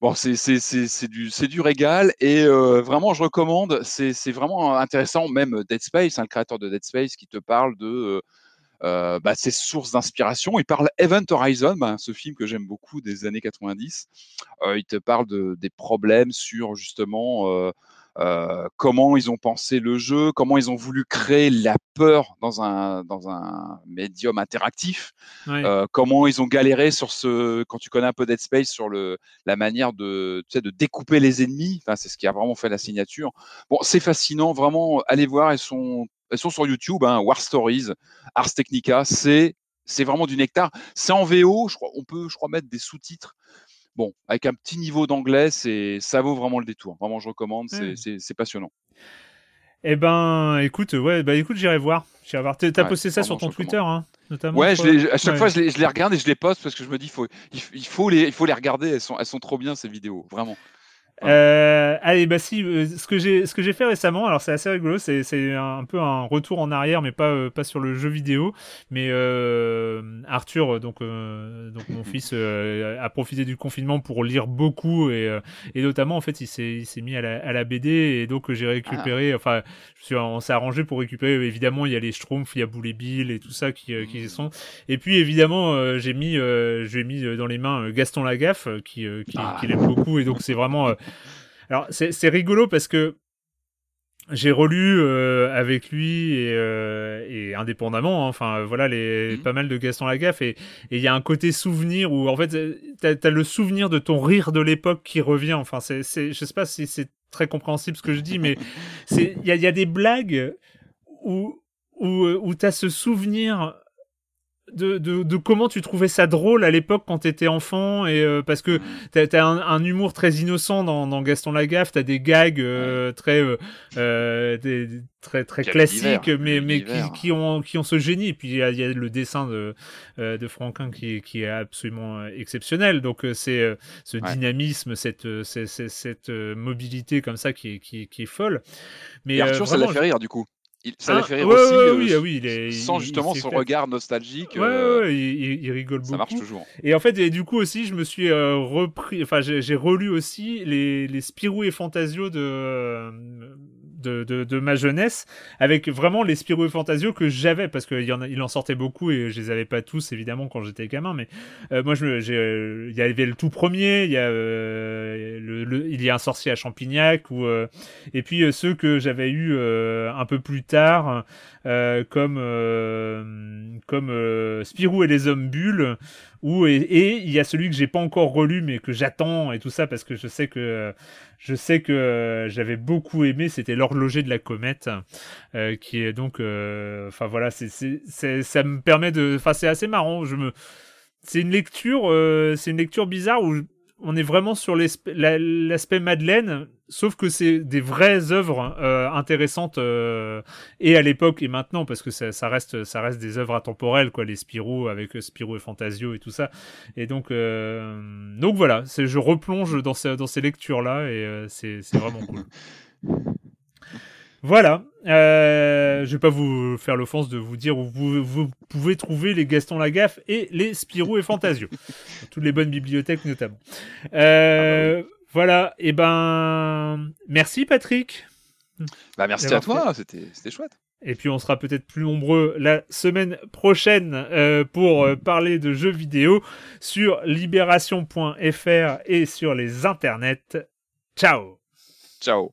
Bon, c'est du, du régal et euh, vraiment, je recommande. C'est vraiment intéressant, même Dead Space, hein, le créateur de Dead Space, qui te parle de euh, euh, bah, ses sources d'inspiration. Il parle Event Horizon, bah, ce film que j'aime beaucoup des années 90. Euh, il te parle de, des problèmes sur justement euh, comment ils ont pensé le jeu, comment ils ont voulu créer la peur dans un, dans un médium interactif, euh, comment ils ont galéré sur ce, quand tu connais un peu Dead Space, sur le, la manière de, tu sais, de découper les ennemis. Enfin, c'est ce qui a vraiment fait la signature. Bon, c'est fascinant, vraiment, allez voir, elles sont, elles sont sur YouTube, hein, War Stories, Ars Technica, c'est c'est vraiment du nectar. C'est en VO, je crois, on peut, je crois, mettre des sous-titres bon, avec un petit niveau d'anglais, c'est ça vaut vraiment le détour. Vraiment, je recommande, c'est mmh. passionnant. Eh ben, écoute, ouais, bah écoute, j'irai voir. J'irai voir. T'as ouais, posté ça sur ton Twitter, hein, notamment. Ouais, je les, à chaque ouais. fois, je les, je les, regarde et je les poste parce que je me dis, faut, il, il, faut les, il faut les regarder. Elles sont, elles sont trop bien ces vidéos, vraiment. Euh, allez, bah si, euh, ce que j'ai, ce que j'ai fait récemment, alors c'est assez rigolo, c'est, c'est un peu un retour en arrière, mais pas, euh, pas sur le jeu vidéo. Mais euh, Arthur, donc, euh, donc mon fils, a profité du confinement pour lire beaucoup et, et notamment en fait, il s'est, il s'est mis à la, à la BD et donc j'ai récupéré, ah. enfin, je suis, on s'est arrangé pour récupérer. Évidemment, il y a les Schtroumpfs, il y a Boule et Bill et tout ça qui, mmh. qui sont. Et puis évidemment, j'ai mis, j'ai mis dans les mains Gaston Lagaffe qui, qui, ah. qui l'aime beaucoup et donc c'est vraiment alors c'est rigolo parce que j'ai relu euh, avec lui et, euh, et indépendamment, hein, enfin voilà, les mmh. pas mal de Gaston Lagaffe et il y a un côté souvenir où en fait t'as as le souvenir de ton rire de l'époque qui revient. Enfin c'est je sais pas si c'est très compréhensible ce que je dis, mais c'est il y a, y a des blagues où où, où t'as ce souvenir de, de, de, comment tu trouvais ça drôle à l'époque quand t'étais enfant et euh, parce que t'as as un, un, humour très innocent dans, dans Gaston Lagaffe t'as des gags euh, très euh, euh des, très très classiques mais mais qui, qui, ont qui ont ce génie. Et puis il y, a, y a le dessin de euh, de Franquin qui qui est absolument exceptionnel. Donc c'est ce ouais. dynamisme cette cette, cette mobilité comme ça qui est qui, qui est folle. Mais et Arthur vraiment, ça l'a fait rire du coup il, ça ah, l'a fait rire ouais, aussi, ouais, euh, oui, oui, il est, sans justement son fait... regard nostalgique. Ouais, euh, ouais il, il, rigole beaucoup. Ça marche toujours. Et en fait, et du coup aussi, je me suis euh, repris, enfin, j'ai relu aussi les, les Spirou et Fantasio de, de, de, de, ma jeunesse, avec vraiment les Spirou et Fantasio que j'avais, parce qu'il en, il en sortait beaucoup et je les avais pas tous évidemment quand j'étais gamin, mais euh, moi, j'ai, il y avait le tout premier, il y a, euh, le, le, il y a un sorcier à Champignac, ou, euh, et puis ceux que j'avais eu un peu plus tard, comme, comme Spirou et les hommes bulles, ou et, il y a celui que j'ai pas encore relu mais que j'attends et tout ça parce que je sais que je sais que j'avais beaucoup aimé c'était l'horloger de la comète euh, qui est donc euh, enfin voilà c'est ça me permet de enfin c'est assez marrant je me c'est une lecture euh, c'est une lecture bizarre où on est vraiment sur l'aspect Madeleine, sauf que c'est des vraies œuvres euh, intéressantes euh, et à l'époque et maintenant parce que ça, reste ça reste des œuvres intemporelles quoi, les Spirou avec euh, Spirou et Fantasio et tout ça. Et donc donc voilà, je replonge dans ces dans ces lectures là et c'est vraiment cool. Voilà. Euh, je vais pas vous faire l'offense de vous dire où vous, vous, pouvez trouver les Gaston Lagaffe et les Spirou et Fantasio. toutes les bonnes bibliothèques notamment. Ah bah. Voilà. Et eh ben, merci Patrick. Bah merci à toi. C'était chouette. Et puis on sera peut-être plus nombreux la semaine prochaine euh, pour euh, parler de jeux vidéo sur libération.fr et sur les internets. Ciao. Ciao.